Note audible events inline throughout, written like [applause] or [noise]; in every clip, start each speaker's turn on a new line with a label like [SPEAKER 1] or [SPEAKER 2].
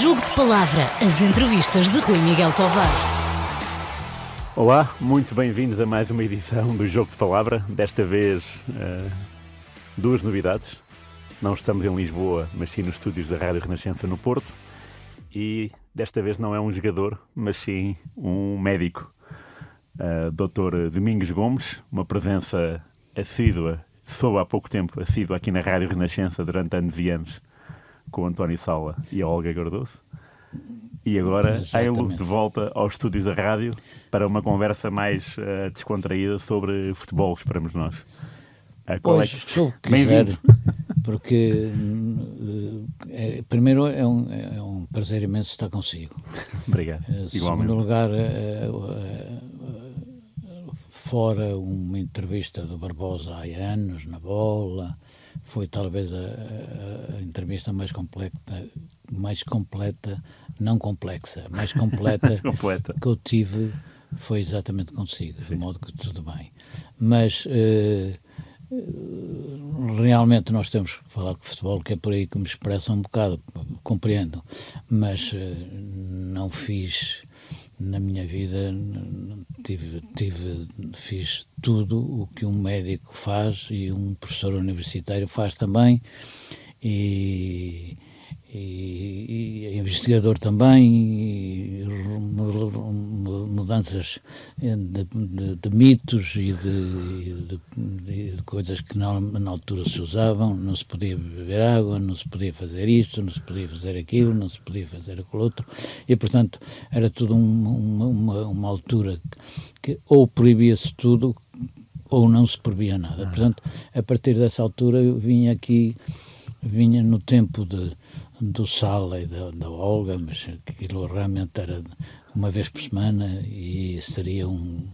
[SPEAKER 1] Jogo de Palavra, as entrevistas de Rui Miguel Tovar.
[SPEAKER 2] Olá, muito bem-vindos a mais uma edição do Jogo de Palavra. Desta vez, uh, duas novidades. Não estamos em Lisboa, mas sim nos estúdios da Rádio Renascença no Porto. E desta vez não é um jogador, mas sim um médico. Uh, Dr. Domingos Gomes, uma presença assídua, soube há pouco tempo, assídua aqui na Rádio Renascença durante anos e anos com o António Sala e a Olga Cardoso. E agora, ele de volta aos estúdios da rádio para uma conversa mais uh, descontraída sobre futebol, esperamos nós.
[SPEAKER 3] Uh, pois, é que... quiser, porque uh, é, primeiro é um, é um prazer imenso estar consigo.
[SPEAKER 2] Obrigado.
[SPEAKER 3] Em segundo lugar, fora uma entrevista do Barbosa há anos, na bola, foi talvez a, a, entrevista mais completa, mais completa, não complexa, mais completa, [laughs] completa. que eu tive foi exatamente consigo, Sim. de modo que tudo bem. Mas uh, realmente nós temos que falar de futebol, que é por aí que me expressa um bocado, compreendo, mas uh, não fiz na minha vida tive, tive, fiz tudo o que um médico faz e um professor universitário faz também. E e, e investigador também, mudanças de, de, de, mitos e de, de, coisas que na, na altura se usavam, não se podia beber água, não se podia fazer isto, não se podia fazer aquilo, não se podia fazer aquilo outro, e portanto era tudo uma, uma, uma altura que, que ou proibia-se tudo ou não se proibia nada. Portanto, a partir dessa altura eu vinha aqui, vinha no tempo de do Sala e da, da Olga, mas aquilo realmente era uma vez por semana e seria um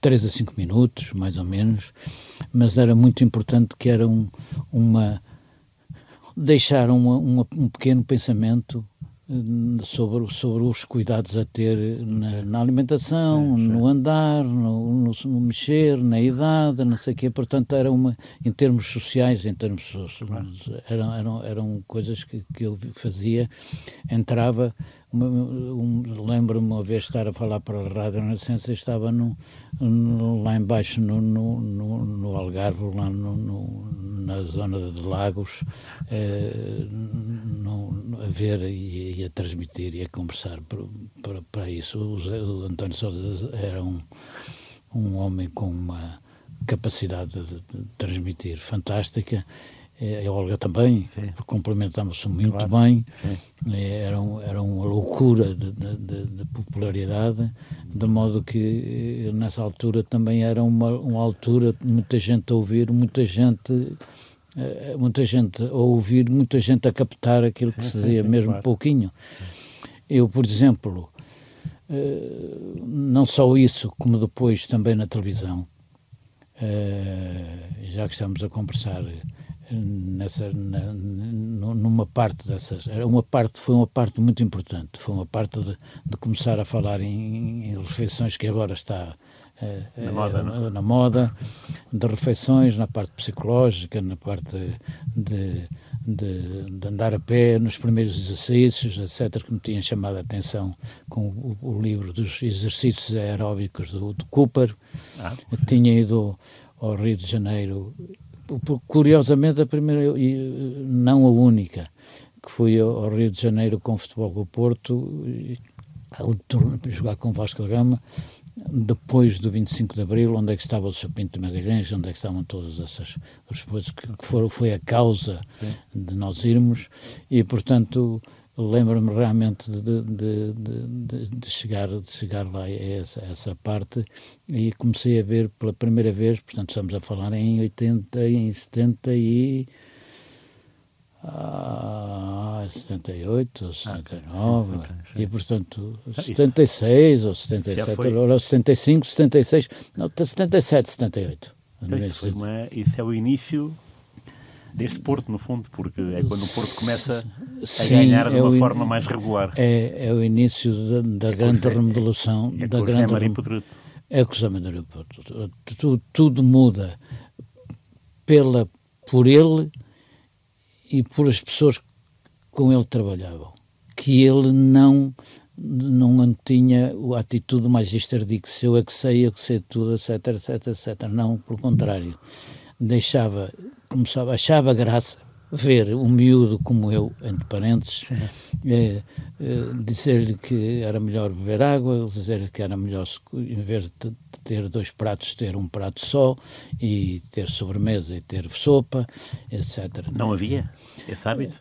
[SPEAKER 3] 3 a 5 minutos, mais ou menos, mas era muito importante que era um, uma deixar uma, uma, um pequeno pensamento sobre, sobre os cuidados a ter na, na alimentação, sim, sim. no andar, no, no, no, mexer, na idade, não sei o quê. Portanto, era uma, em termos sociais, em termos eram, eram, eram coisas que, que eu fazia, entrava um, lembro-me uma vez estar a falar para a Rádio Renascença, estava no, no, lá embaixo no, no, no, Algarve, lá na zona de Lagos, eh, a ver e, e, a transmitir e a conversar para, isso. O, o António Sousa era um, um homem com uma capacidade de, de transmitir fantástica é, a Olga também, complementamos-se muito claro. bem, é, era, um, era uma loucura de, de, de, popularidade, de modo que eh, nessa altura também era uma, uma altura de muita gente a ouvir, muita gente eh, muita gente a ouvir, muita gente a captar aquilo sim, que se dizia, mesmo claro. pouquinho. Eu, por exemplo, eh, não só isso, como depois também na televisão, já que estamos a conversar nessa na, numa parte dessas. Era uma parte foi uma parte muito importante. Foi uma parte de, de começar a falar em, em, refeições que agora está
[SPEAKER 2] eh, na, moda,
[SPEAKER 3] eh, na moda de refeições na parte psicológica na parte de, de, de, andar a pé nos primeiros exercícios etc que me tinham chamado a atenção com o, o livro dos exercícios aeróbicos do, do Cooper. Ah, tinha ido ao Rio de Janeiro curiosamente, a primeira, e não a única, que fui ao Rio de Janeiro com o Futebol do Porto, para jogar com o Vasco da Gama, depois do 25 de Abril, onde é que estava o Sr. Pinto de Magalhães, onde é que estavam todas essas coisas que, que foram, foi a causa Sim. de nós irmos, e portanto lembro-me realmente de, de, de, de, chegar, de chegar lá a essa, essa, parte e comecei a ver pela primeira vez, portanto estamos a falar em 80, em 70 e... Ah, 78 ou 79 ah, okay, sim, e portanto 76 ah, ou 77 foi... ou 75, 76 não, 77, 78
[SPEAKER 2] então, isso, foi uma, isso é o início deste Porto, no fundo, porque é quando o Porto começa a Sim, ganhar de é uma forma mais regular.
[SPEAKER 3] É, é o início da, da é grande remodelação.
[SPEAKER 2] É, é
[SPEAKER 3] da
[SPEAKER 2] grande
[SPEAKER 3] rem...
[SPEAKER 2] É
[SPEAKER 3] com o José Maria tudo, tudo muda pela, por ele e por as pessoas que com ele trabalhavam. que ele não não tinha a atitude magister de que se eu é que sei, eu que sei tudo, etc, etc, etc. Não, pelo contrário. Deixava, começava, achava graça ver um miúdo como eu, entre parênteses, é, é, dizer-lhe que era melhor beber água, dizer-lhe que era melhor, em vez de ter dois pratos, ter um prato só, e ter sobremesa e ter sopa, etc.
[SPEAKER 2] Não havia esse hábito?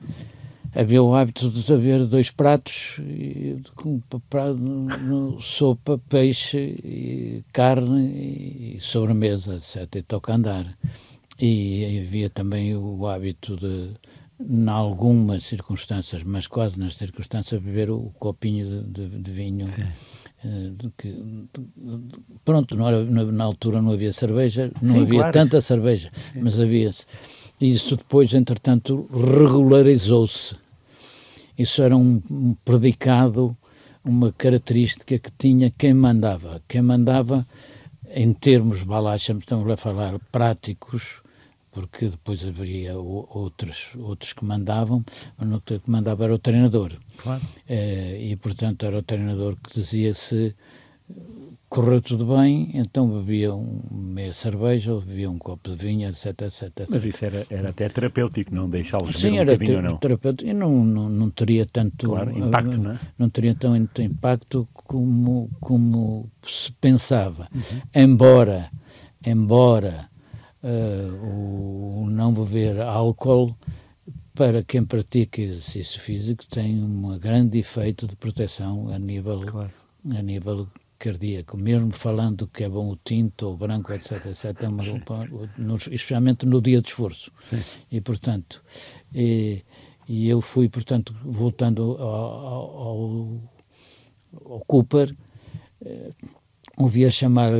[SPEAKER 3] Havia o hábito de haver dois pratos, com sopa, peixe, carne e sobremesa, etc. E toca andar. E havia também o hábito de, em algumas circunstâncias, mas quase nas circunstâncias, beber o copinho de, de, de vinho. Uh, que, pronto, era, na, altura não havia cerveja, não Sim, havia claro. tanta cerveja, Sim. mas havia-se. Isso depois, entretanto, regularizou-se. Isso era um, um predicado, uma característica que tinha quem mandava. Quem mandava, em termos, balacha, estamos a falar práticos, porque depois haveria outros, outros que mandavam, mas o que mandava era o treinador. Claro. É, e, portanto, era o treinador que dizia se correu tudo bem, então bebia um meia cerveja ou bebia um copo de vinho, etc, etc, etc.
[SPEAKER 2] Mas isso era, era até terapêutico, não deixá-los Sim, um era ter, não?
[SPEAKER 3] terapêutico e não, não, não teria tanto
[SPEAKER 2] claro, impacto, uh, não é?
[SPEAKER 3] Não teria tanto impacto como, como se pensava. Uhum. Embora, embora uh, o não beber álcool para quem pratica exercício físico tem um grande efeito de proteção a nível, claro. a nível cardíaco, mesmo falando que é bom o tinto ou o branco, etc, etc, é uma, no, especialmente no dia de esforço. Sim. E, portanto, e, e, eu fui, portanto, voltando ao, ao, ao Cooper, eh, ouvia chamar,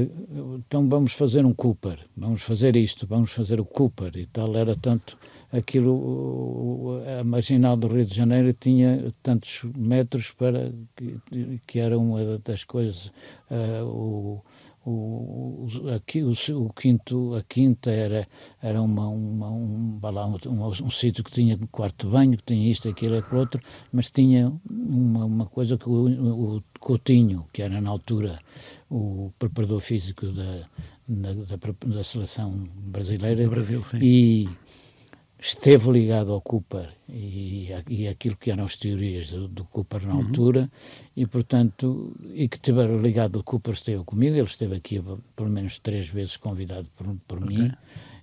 [SPEAKER 3] então vamos fazer um Cooper, vamos fazer isto, vamos fazer o Cooper. E tal, era tanto aquilo, a marginal do Rio de Janeiro tinha tantos metros para que, que era uma das coisas, uh, o, o, aqui, o, o, quinto, a quinta era, era uma, uma um, um, um, um, sítio que tinha quarto de banho, que tinha isto, aquilo, aquilo outro, mas tinha uma, uma coisa que o, o Coutinho, que era na altura o preparador físico da, da, da, da seleção brasileira,
[SPEAKER 2] Brasil, sim.
[SPEAKER 3] e esteve ligado ao Cooper e, e aquilo que eram as teorias do, do Cooper na uhum. altura e portanto e que esteve ligado ao Cooper esteve comigo ele esteve aqui pelo menos três vezes convidado por, por okay. mim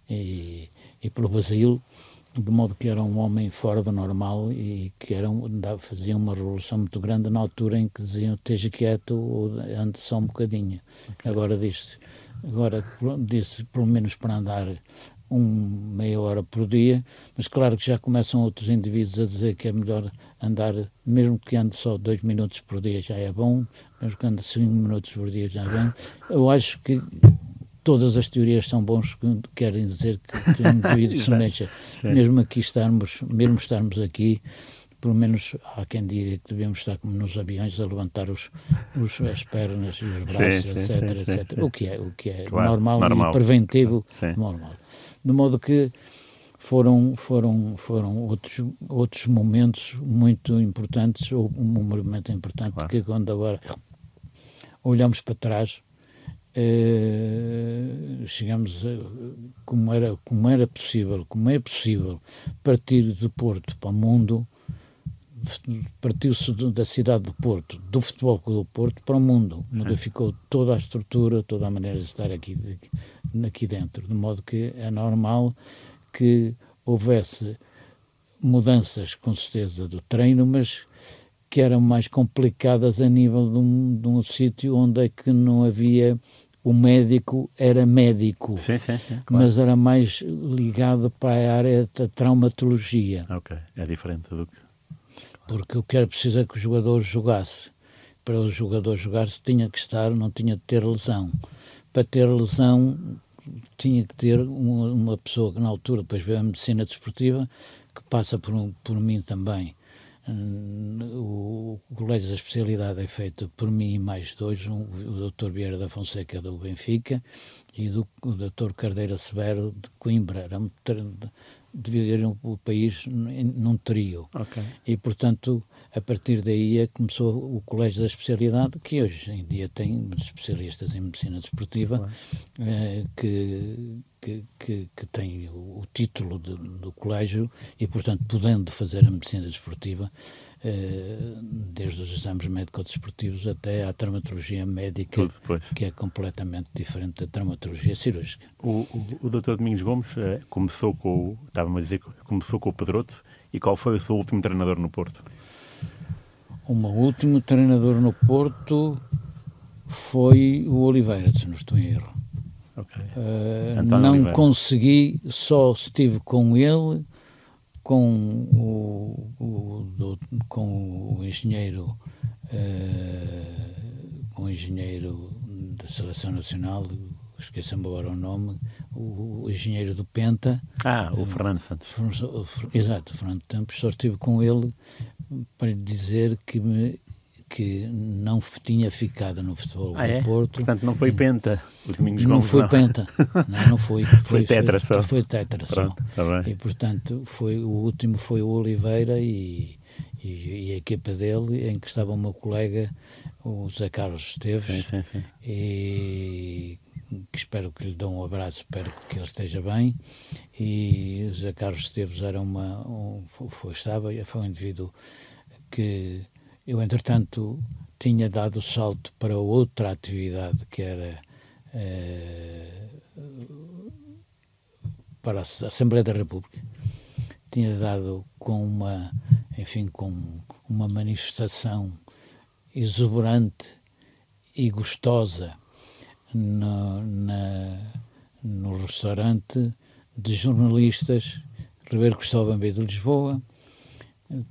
[SPEAKER 3] e, e pelo Basílio de modo que era um homem fora do normal e que era um, fazia uma revolução muito grande na altura em que diziam esteja quieto ou ande só um bocadinho agora disse agora disse pelo menos para andar um meia hora por dia, mas claro que já começam outros indivíduos a dizer que é melhor andar, mesmo que ande só dois minutos por dia já é bom, mesmo que ande cinco minutos por dia já é bom. Eu acho que todas as teorias são bons, que querem dizer que, que um [laughs] indivíduo se mexa. Mesmo aqui estarmos, mesmo estarmos aqui, pelo menos há quem diga que devemos estar como nos aviões a levantar os, os as pernas e os braços, sim, etc, sim, etc. Sim, o que é, o que é claro, normal, normal, e preventivo, normal de modo que foram foram foram outros outros momentos muito importantes ou um momento importante claro. que quando agora olhamos para trás eh, chegamos a, como era como era possível como é possível partir de Porto para o mundo partiu-se da cidade de Porto, do futebol do Porto para o mundo, modificou toda a estrutura, toda a maneira de estar aqui, aqui dentro, de modo que é normal que houvesse mudanças, com certeza, do treino, mas que eram mais complicadas a nível de um, de um sítio onde é que não havia o médico era médico,
[SPEAKER 2] sim, sim, sim,
[SPEAKER 3] claro. mas era mais ligado para a área da traumatologia.
[SPEAKER 2] Ok, é diferente do que
[SPEAKER 3] porque o que era preciso é que o jogador jogasse. Para o jogador jogar tinha que estar, não tinha de ter lesão. Para ter lesão tinha que ter uma, uma pessoa que na altura depois veio a medicina desportiva, que passa por, por mim também. O, o colégio da especialidade é feito por mim e mais dois, um, o Dr. Vieira da Fonseca do Benfica e do, o Dr. Cardeira Severo de Coimbra. Dividiram o país num trio.
[SPEAKER 2] Okay.
[SPEAKER 3] E, portanto, a partir daí é começou o Colégio da Especialidade, que hoje em dia tem especialistas em medicina desportiva, eh, que, que, que, que, tem o, o título de, do colégio e, portanto, podendo fazer a medicina desportiva, desde os exames médico-desportivos até à traumatologia médica, que é completamente diferente da traumatologia cirúrgica.
[SPEAKER 2] O, o, o Dr. Domingos Gomes eh, começou com, estava a dizer, começou com o Pedroto, e qual foi o seu último treinador no Porto?
[SPEAKER 3] O meu último treinador no Porto foi o Oliveira, se não estou em erro.
[SPEAKER 2] Okay.
[SPEAKER 3] Uh, não Oliveira. consegui, só estive com ele, com o, o com o engenheiro, uh, com o engenheiro da Seleção Nacional, esqueça-me agora o nome, o, o, engenheiro do Penta.
[SPEAKER 2] Ah, o Fernando Santos.
[SPEAKER 3] Exato, o Fernando Santos, só estive com ele para lhe dizer que me que não tinha ficado no futebol
[SPEAKER 2] ah,
[SPEAKER 3] do
[SPEAKER 2] é?
[SPEAKER 3] Porto.
[SPEAKER 2] Portanto, não foi penta, o Domingos
[SPEAKER 3] Não
[SPEAKER 2] Gomes,
[SPEAKER 3] foi
[SPEAKER 2] não.
[SPEAKER 3] penta, [laughs] não, não foi. Foi,
[SPEAKER 2] foi tetra só.
[SPEAKER 3] Foi tetra só.
[SPEAKER 2] Tá
[SPEAKER 3] e, portanto, foi, o último foi o Oliveira e, e, e, a equipa dele, em que estava o meu colega, o Zé Carlos Esteves.
[SPEAKER 2] Sim, sim, sim.
[SPEAKER 3] E que espero que lhe dê um abraço, espero que ele esteja bem. E o Zé Carlos Esteves era uma, um, foi, estava, foi um indivíduo que eu, entretanto, tinha dado o salto para outra atividade que era eh, para a Assembleia da República. Tinha dado com uma, enfim, com uma manifestação exuberante e gostosa no, na, no restaurante de jornalistas Ribeiro Cristóvão B de Lisboa.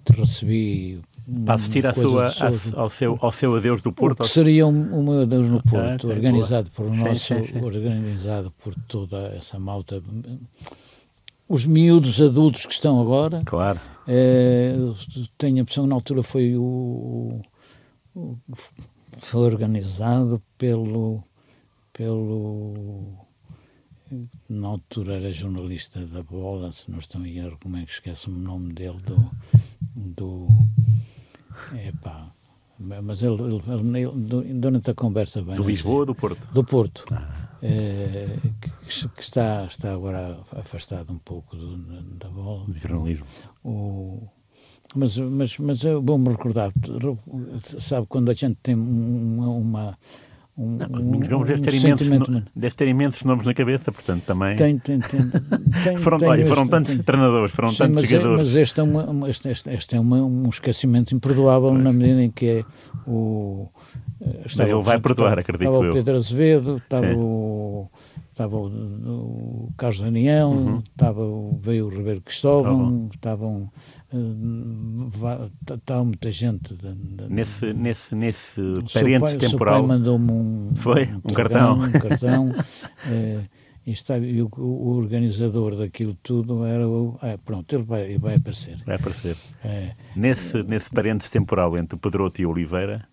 [SPEAKER 3] Recebi
[SPEAKER 2] para assistir à sua, ao, seu, ao seu adeus do Porto?
[SPEAKER 3] Seria o meu adeus no Porto, organizado por nosso, sim, sim. organizado por toda essa malta. Os miúdos adultos que estão agora.
[SPEAKER 2] Claro.
[SPEAKER 3] É, tenho a impressão na altura foi o, o foi organizado pelo pelo na altura era jornalista da Bola, se não estou em erro, como é que esqueço o nome dele, do, do é pá. Mas ele, ele, ele, durante a conversa bem.
[SPEAKER 2] Do Lisboa ou do Porto?
[SPEAKER 3] Do Porto. Ah. É, que, que, está, está agora afastado um pouco do, da bola.
[SPEAKER 2] Do jornalismo.
[SPEAKER 3] O, mas, mas, mas eu vou-me recordar, sabe, quando a gente tem uma, uma
[SPEAKER 2] um, não, Domingos Gomes deve, ter um imensos, no, deve ter imensos nomes na cabeça, portanto também.
[SPEAKER 3] Tem, tem, tem. [laughs] tem
[SPEAKER 2] foram,
[SPEAKER 3] tem
[SPEAKER 2] olha, este, foram tantos tem. treinadores, foram Sim, tantos
[SPEAKER 3] mas
[SPEAKER 2] jogadores.
[SPEAKER 3] É, mas este é, uma, este, este, este é uma, um esquecimento imperdoável pois. na medida em que é o.
[SPEAKER 2] Estava, mas ele vai perdoar, acredito
[SPEAKER 3] estava
[SPEAKER 2] eu.
[SPEAKER 3] Estava o Pedro Azevedo, estava o estava o, o, Carlos Daniel, uhum. estava o, veio o Ribeiro Cristóvão, estavam estava muita gente de, de,
[SPEAKER 2] nesse nesse nesse parente temporal.
[SPEAKER 3] O pai mandou-me um,
[SPEAKER 2] foi um, um cartão,
[SPEAKER 3] um [laughs] cartão. é, e, está, e o, o, organizador daquilo tudo era o. É, pronto, ele vai, vai aparecer.
[SPEAKER 2] Vai aparecer.
[SPEAKER 3] É,
[SPEAKER 2] nesse, nesse parente temporal entre o Pedroto e o Oliveira,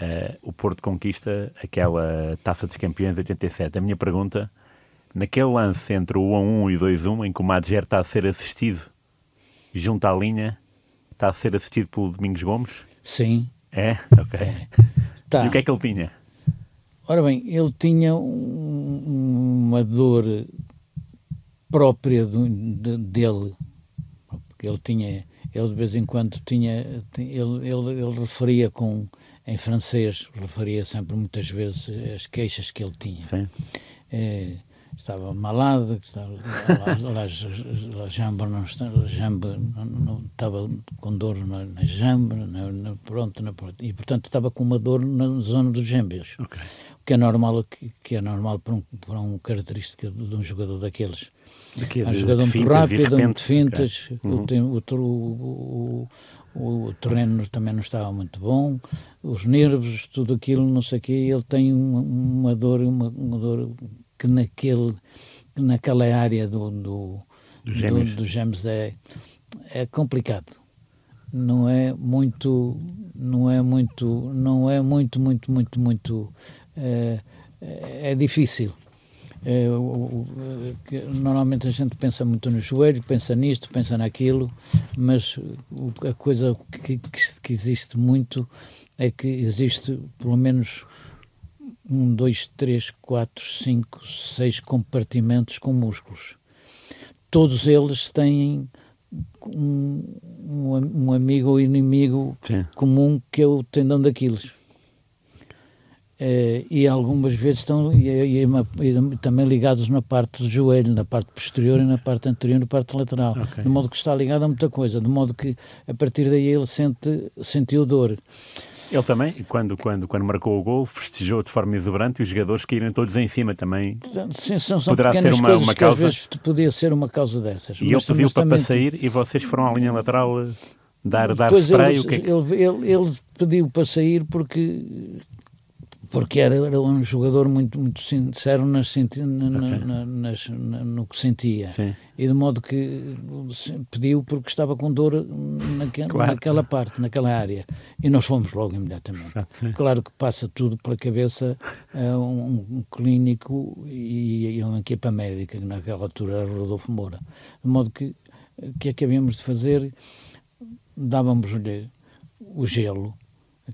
[SPEAKER 2] uh, o Porto conquista aquela taça dos campeões de 87. A minha pergunta, naquele lance entre o 1 a 1 e o 2 a 1, em que o Madger está a ser assistido junto à linha, está a ser assistido pelo Domingos Gomes?
[SPEAKER 3] Sim.
[SPEAKER 2] É? Ok.
[SPEAKER 3] É. [laughs] Tá.
[SPEAKER 2] E o que é que ele tinha?
[SPEAKER 3] Ora bem, ele tinha um, uma dor própria do, de, dele, porque ele tinha, ele de vez em quando tinha, ele, ele, ele referia com em francês, referia sempre muitas vezes as queixas que ele tinha.
[SPEAKER 2] Sim.
[SPEAKER 3] É, estava malado, estava, lá, a jamba não estava, jamba não, não, estava com dor na, na jamba, na, na, pronto, na, e portanto estava com uma dor na zona dos gêmeos.
[SPEAKER 2] Okay.
[SPEAKER 3] O que é normal, que, que é normal para um, para um característica de, de um jogador daqueles.
[SPEAKER 2] Daqui,
[SPEAKER 3] é um jogador muito rápido, muito fintas,
[SPEAKER 2] okay. uhum.
[SPEAKER 3] o, o, o, o, terreno também não estava muito bom, os nervos, tudo aquilo, não sei o quê, ele tem uma, uma dor, uma, uma dor que naquele, naquela área do, do,
[SPEAKER 2] do, gêmeos.
[SPEAKER 3] do, do gêmeos é, é complicado. Não é muito, não é muito, não é muito, muito, muito, muito, é, é difícil. É, o, o, que, normalmente a gente pensa muito no joelho, pensa nisto, pensa naquilo, mas o, a coisa que, que, que, existe muito é que existe pelo menos um, dois, três, quatro, cinco, seis compartimentos com músculos. Todos eles têm um, um, amigo ou inimigo Sim. comum que é o tendão daqueles. Uh, e algumas vezes estão e, e, e, também ligados na parte do joelho, na parte posterior e na parte anterior, na parte lateral, okay. de modo que está ligado a muita coisa, de modo que a partir daí ele sente, sentiu dor.
[SPEAKER 2] Ele também, quando, quando, quando marcou o gol, festejou de forma exuberante e os jogadores caíram todos em cima também.
[SPEAKER 3] Sim, são, são Poderá ser uma, uma causa. às vezes podia ser uma causa dessas.
[SPEAKER 2] E ele pediu para, para sair e vocês foram à linha lateral eh, dar, dar spray? Ele, o que é que...
[SPEAKER 3] ele, ele, ele pediu para sair porque porque era, era, um jogador muito, muito sincero nas, na, nas, na, no que sentia. Sim. E de modo que pediu porque estava com dor naque, claro. naquela parte, naquela área. E nós fomos logo imediatamente. Claro que passa tudo pela cabeça a um, um clínico e, e uma equipa médica, que naquela altura era Rodolfo Moura. De modo que o que é que havíamos de fazer? Dávamos-lhe o gelo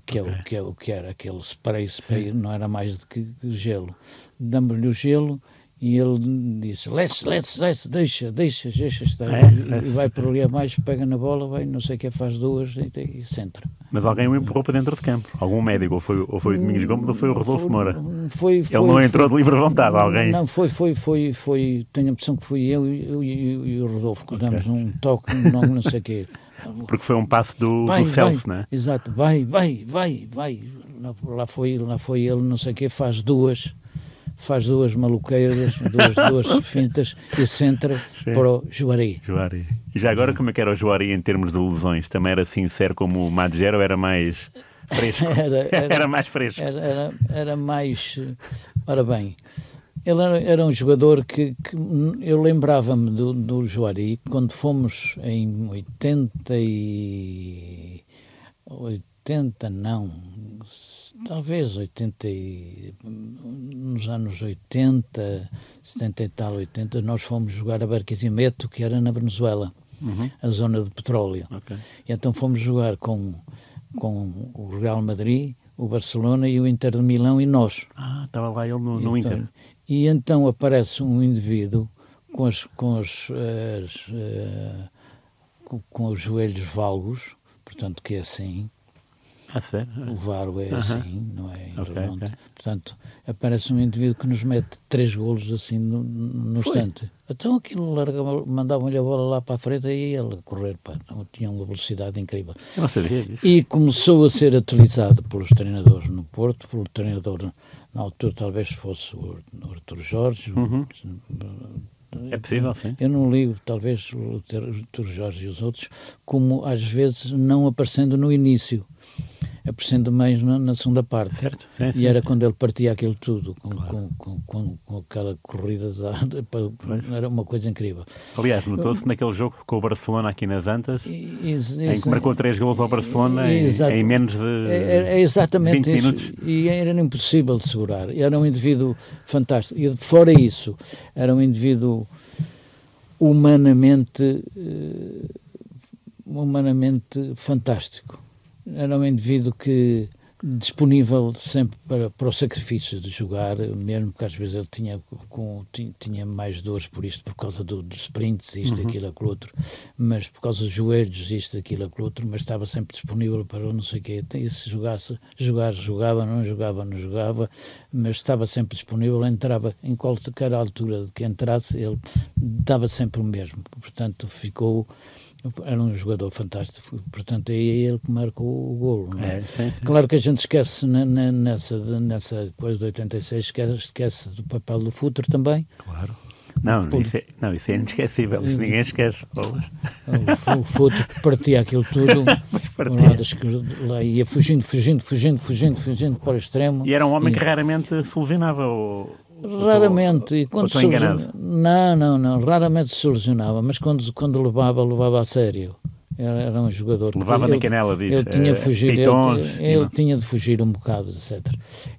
[SPEAKER 3] que é, o, que é o que era aquele spray, spray não era mais do que gelo. Damos-lhe o gelo e ele disse, let's, let's, let's, deixa, deixa, deixa estar. É, e, é. e, vai por ali abaixo, pega na bola, vai, não sei o que, faz duas e, e centra.
[SPEAKER 2] Mas alguém o empurrou para dentro de campo? Algum médico? Ou foi, ou foi o Domingos Gomes ou foi o Rodolfo Moura?
[SPEAKER 3] Foi,
[SPEAKER 2] foi, ele não entrou
[SPEAKER 3] foi,
[SPEAKER 2] de livre vontade, alguém?
[SPEAKER 3] Não, foi, foi, foi, foi, tenho a impressão que fui eu, eu, eu e o Rodolfo que okay. damos um toque, não, não sei o quê. [laughs]
[SPEAKER 2] Porque foi um passo do, vai, do Celso,
[SPEAKER 3] vai,
[SPEAKER 2] não é?
[SPEAKER 3] Exato, vai, vai, vai, vai. Lá foi, lá foi ele, não sei o quê, faz duas, faz duas maluqueiras, duas, duas [laughs] fintas e centra Sim. para o Juari.
[SPEAKER 2] Juari. E já agora, como é que era o Juari em termos de lesões? Também era sincero como o Madgero ou era mais [laughs] fresco? era, era, era, mais fresco.
[SPEAKER 3] Era, era, era mais. Ora bem, ele era, era um jogador que, que eu lembrava-me do, do Juari quando fomos em 80 e 80 não talvez 80 e, nos anos 80 70 e tal 80 nós fomos jogar a Barquisimeto que era na Venezuela uhum. a zona de petróleo okay. e então fomos jogar com com o Real Madrid o Barcelona e o Inter de Milão e nós.
[SPEAKER 2] Ah, estava lá ele no, no então, Inter.
[SPEAKER 3] E então aparece um indivíduo com, as, com, as, as uh, com, com, os joelhos valgos, portanto que é assim.
[SPEAKER 2] Ah?
[SPEAKER 3] O varo é uh -huh. assim, não é okay, okay, Portanto, aparece um indivíduo que nos mete três golos assim no, no instante. Então aquilo mandavam-lhe a bola lá para a frente e ele a correr, pá, tinha uma velocidade incrível.
[SPEAKER 2] Eu não sabia disso.
[SPEAKER 3] E começou a ser utilizado pelos treinadores no Porto, pelo treinador na altura talvez fosse o Artur Jorge.
[SPEAKER 2] Uhum. É possível, sim.
[SPEAKER 3] Eu não ligo, talvez, o Artur Jorge e os outros, como às vezes não aparecendo no início aparecendo mais na, na segunda parte.
[SPEAKER 2] Certo, sim,
[SPEAKER 3] sim, e era sim. quando ele partia aquilo tudo, com, claro. com, com, com, aquela corrida, de, era uma coisa incrível.
[SPEAKER 2] Aliás, notou-se naquele jogo com o Barcelona aqui nas Antas, isso, em que marcou três gols ao Barcelona em, em, menos de é, é, é exatamente 20 minutos.
[SPEAKER 3] E era impossível de segurar. Era um indivíduo fantástico. E fora isso, era um indivíduo humanamente, eh, humanamente fantástico era um indivíduo que disponível sempre para, para o sacrifício de jogar, mesmo que às vezes ele tinha, com, tinha mais dores por isto, por causa do, dos sprints, isto, uhum. aquilo, aquilo outro, mas por causa dos joelhos, isto, aquilo, aquilo outro, mas estava sempre disponível para não sei o quê. E se jogasse, jogar, jogava, não jogava, não jogava, mas estava sempre disponível, entrava em qualquer altura que entrasse, ele dava sempre o mesmo. Portanto, ficou era um jogador fantástico, portanto é ele que marcou o golo. É? É, sim, sim. Claro que a gente esquece nessa, nessa coisa de 86, esquece, esquece do papel do Futre também.
[SPEAKER 2] Claro. Não, Por... isso é, não, isso é inesquecível, isso ninguém esquece.
[SPEAKER 3] O, o Futre partia aquilo tudo, [laughs] lá, lá ia fugindo, fugindo, fugindo, fugindo, fugindo para o extremo.
[SPEAKER 2] E era um homem e... que raramente se lesionava ou
[SPEAKER 3] Raramente. E quando
[SPEAKER 2] estou enganado?
[SPEAKER 3] Não, não, não. Raramente se solucionava, mas quando, quando levava, levava a sério. Era, era um jogador.
[SPEAKER 2] Levava na canela, diz.
[SPEAKER 3] Ele tinha, de fugir, ele, ele tinha de fugir um bocado, etc.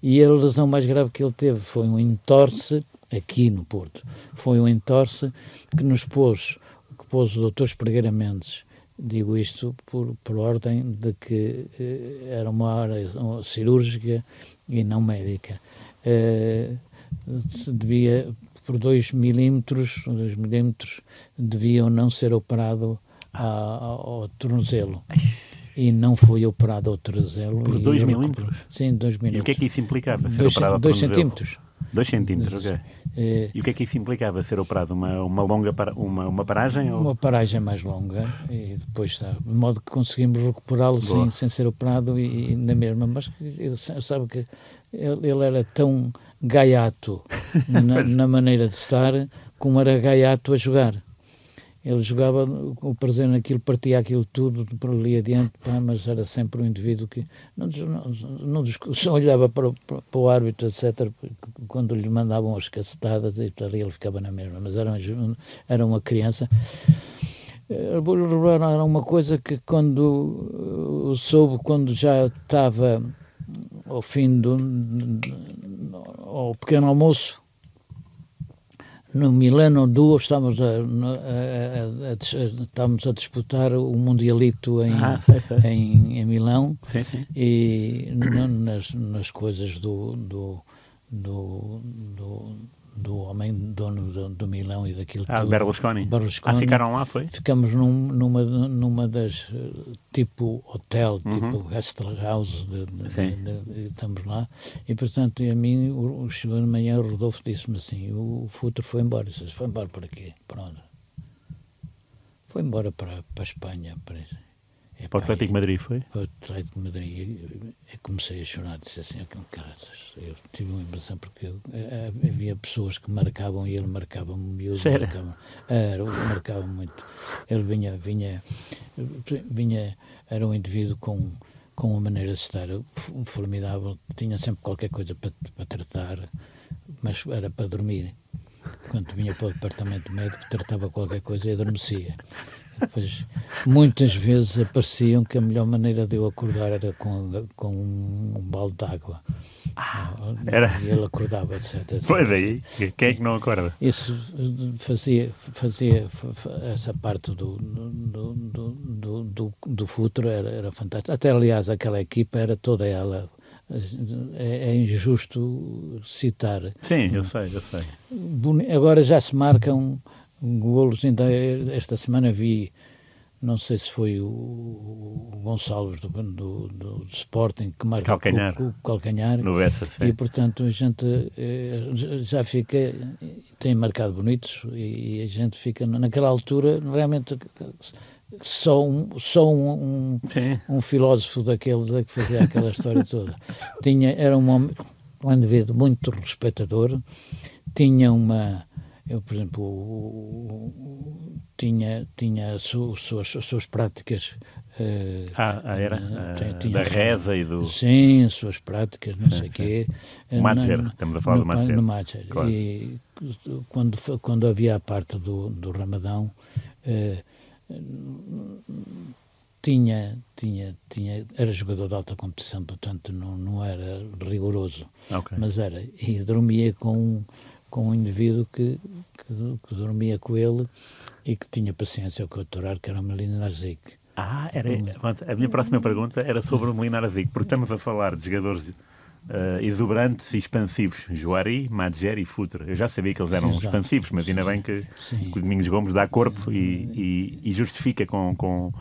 [SPEAKER 3] E a lesão mais grave que ele teve foi um entorce aqui no Porto. Foi um entorce que nos pôs, que pôs o doutor Espregueira Mendes, digo isto por, por ordem de que eh, era uma área cirúrgica e não médica. Eh, devia, por 2 milímetros, 2 milímetros, deviam não ser operado a, ao tornozelo. E não foi operado ao tornozelo.
[SPEAKER 2] Por 2 milímetros?
[SPEAKER 3] Sim, 2 milímetros.
[SPEAKER 2] E o que é que isso implicava?
[SPEAKER 3] Ser dois, operado dois centímetros.
[SPEAKER 2] 2 centímetros, ok. É, e o que é que isso implicava, ser operado? Uma, uma longa para, uma, uma paragem?
[SPEAKER 3] Uma
[SPEAKER 2] ou?
[SPEAKER 3] paragem mais longa e depois está, de modo que conseguimos recuperá-lo sem, sem ser operado e, e, na mesma, mas sabe que ele, ele era tão gaiato [laughs] na, na maneira de estar como era gaiato a jogar. Ele jogava o prazer naquilo, partia aquilo tudo por ali adiante, pá, mas era sempre um indivíduo que não, não, não olhava para o, para o árbitro, etc., quando lhe mandavam as cacetadas e ali ele ficava na mesma, mas era, era uma criança. Era uma coisa que quando soube, quando já estava ao fim do ao pequeno almoço, no Milano Duo estamos a, a, a, a, estamos a disputar o Mundialito em, ah, sei, sei. em, em, Milão
[SPEAKER 2] sim, sim.
[SPEAKER 3] e nas, nas coisas do, do, do, do do homem dono do, do Milão e daquilo
[SPEAKER 2] ah,
[SPEAKER 3] tudo.
[SPEAKER 2] Berlusconi.
[SPEAKER 3] Berlusconi.
[SPEAKER 2] Ah, ficaram lá, foi?
[SPEAKER 3] Ficamos num, numa, numa das, tipo hotel, uhum. tipo guest house, de, de, de, estamos lá, e portanto a mim, o, chegou de manhã, o Rodolfo disse-me assim, o futuro foi embora, disse, foi embora para quê? Pronto. Foi embora para, para a Espanha, para isso.
[SPEAKER 2] É, para o Atlético Madrid, foi?
[SPEAKER 3] Para o Atlético Madrid. Eu comecei a chorar, disse assim, oh, caras, eu tive uma impressão porque eu, eh, havia pessoas que marcavam e ele marcava miúdo.
[SPEAKER 2] Sério?
[SPEAKER 3] Marcava, era, marcava muito. Ele vinha, vinha, vinha, era um indivíduo com, com uma maneira de estar formidável, tinha sempre qualquer coisa para, para tratar, mas era para dormir. Quando vinha para o departamento médico, tratava qualquer coisa e adormecia. Depois, muitas vezes apareciam que a melhor maneira de eu acordar era com, com um balde de água.
[SPEAKER 2] Ah, era...
[SPEAKER 3] E ele acordava, etc. etc
[SPEAKER 2] Foi daí? Quem é que não acorda?
[SPEAKER 3] Isso fazia, fazia essa parte do, do, do, do, do, do futuro, era, era fantástico. Até, aliás, aquela equipa era toda ela é, é, injusto citar.
[SPEAKER 2] Sim, eu sei, eu sei.
[SPEAKER 3] Agora já se marcam golos, ainda esta semana vi, não sei se foi o, o Gonçalves do, do, do, Sporting que marca
[SPEAKER 2] calcanhar.
[SPEAKER 3] O, o, calcanhar
[SPEAKER 2] no
[SPEAKER 3] e portanto a gente eh, já fica, tem marcado bonitos e a gente fica naquela altura realmente só um, só um, um, um, filósofo daqueles é que fazia aquela história toda. Tinha, era um homem, um indivíduo muito respeitador, tinha uma, eu, por exemplo, tinha, tinha as suas, as suas práticas.
[SPEAKER 2] Uh, ah, era? Uh, tinha, da reza e do.
[SPEAKER 3] Sim, as suas práticas, não sei o quê. [laughs]
[SPEAKER 2] O Madger, estamos a falar
[SPEAKER 3] no,
[SPEAKER 2] do Madger.
[SPEAKER 3] No Madger. Claro. E quando, quando havia a parte do, do Ramadão. Uh, tinha, tinha, tinha, era jogador de alta competição, portanto não, não era rigoroso,
[SPEAKER 2] okay.
[SPEAKER 3] mas era, e dormia com, com um indivíduo que, que, que, dormia com ele e que tinha paciência com o aturar, que era o Melina Narzik.
[SPEAKER 2] Ah, era, a minha próxima pergunta era sobre o Melina Narzik, porque estamos a falar de jogadores uh, exuberantes e expansivos. Juari, Madger e Futre. Eu já sabia que eles eram expansivos, mas ainda bem que, que, o Domingos Gomes dá corpo e, e, e justifica com, com,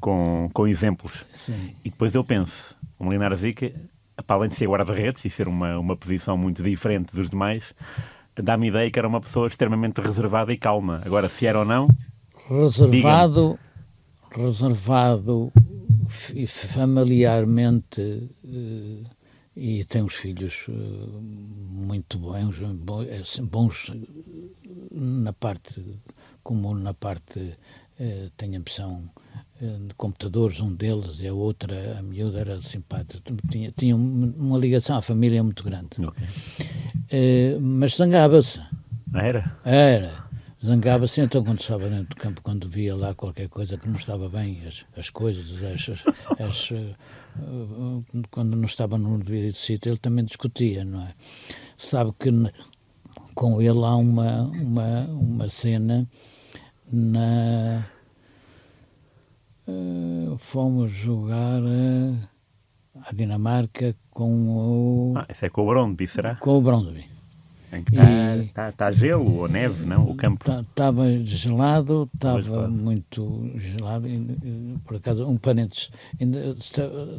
[SPEAKER 2] com, com exemplos.
[SPEAKER 3] Sim.
[SPEAKER 2] E depois eu penso, o Molinar Zica, para além de ser guarda-redes e ser uma, uma posição muito diferente dos demais, dá-me ideia que era uma pessoa extremamente reservada e calma. Agora, se era ou não.
[SPEAKER 3] Reservado, reservado familiarmente. Uh, e tem uns filhos uh, muito bons, bons, bons na parte comum, na parte tem ambição uh, de computadores, um deles e a outra, a miúda era simpática, tinha, tinha uma ligação à família muito grande.
[SPEAKER 2] Okay.
[SPEAKER 3] mas zangava-se.
[SPEAKER 2] Era?
[SPEAKER 3] Era. Zangava-se então quando estava dentro do campo, quando via lá qualquer coisa que não estava bem, as, as coisas, as, as, as quando não estava no devido sítio, ele também discutia, não é? Sabe que com ele há uma, uma, uma cena na. Uh, fomos jogar a, a Dinamarca com o.
[SPEAKER 2] Ah, esse é com o Brondby, será?
[SPEAKER 3] Com o Brondby.
[SPEAKER 2] Está tá, tá gelo ou neve, não? O campo?
[SPEAKER 3] Estava tá, gelado, estava muito gelado. Por acaso, um parênteses,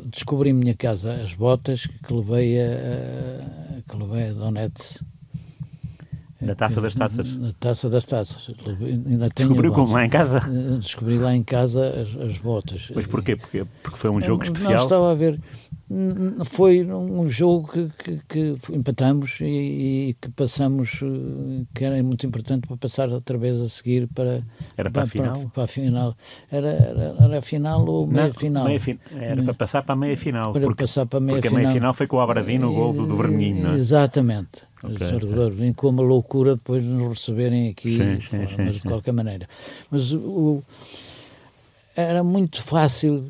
[SPEAKER 3] descobri em minha casa as botas que levei a, que levei a Donetsk
[SPEAKER 2] na taça das taças.
[SPEAKER 3] Na taça das taças.
[SPEAKER 2] Ainda Descobriu como lá em casa?
[SPEAKER 3] Eh, descobri lá em casa as, as botas.
[SPEAKER 2] Mas porquê? Porque, porque foi um jogo especial?
[SPEAKER 3] Não, estava a ver. Foi um jogo que, que, que empatamos e, e, que passamos, eh, que era muito importante para passar outra vez a seguir para...
[SPEAKER 2] Era para, para a final?
[SPEAKER 3] Para, para a final. Era, era, era a final ou meia-final?
[SPEAKER 2] Meia era para passar para a meia-final.
[SPEAKER 3] Para
[SPEAKER 2] porque,
[SPEAKER 3] passar para a meia-final.
[SPEAKER 2] Porque a meia-final foi com o Abradino, o gol do, do Vermelhinho, não é?
[SPEAKER 3] Exatamente. Okay, okay. com uma loucura depois de nos receberem aqui,
[SPEAKER 2] sim, sim, sim,
[SPEAKER 3] mas de qualquer maneira. Mas o, era muito fácil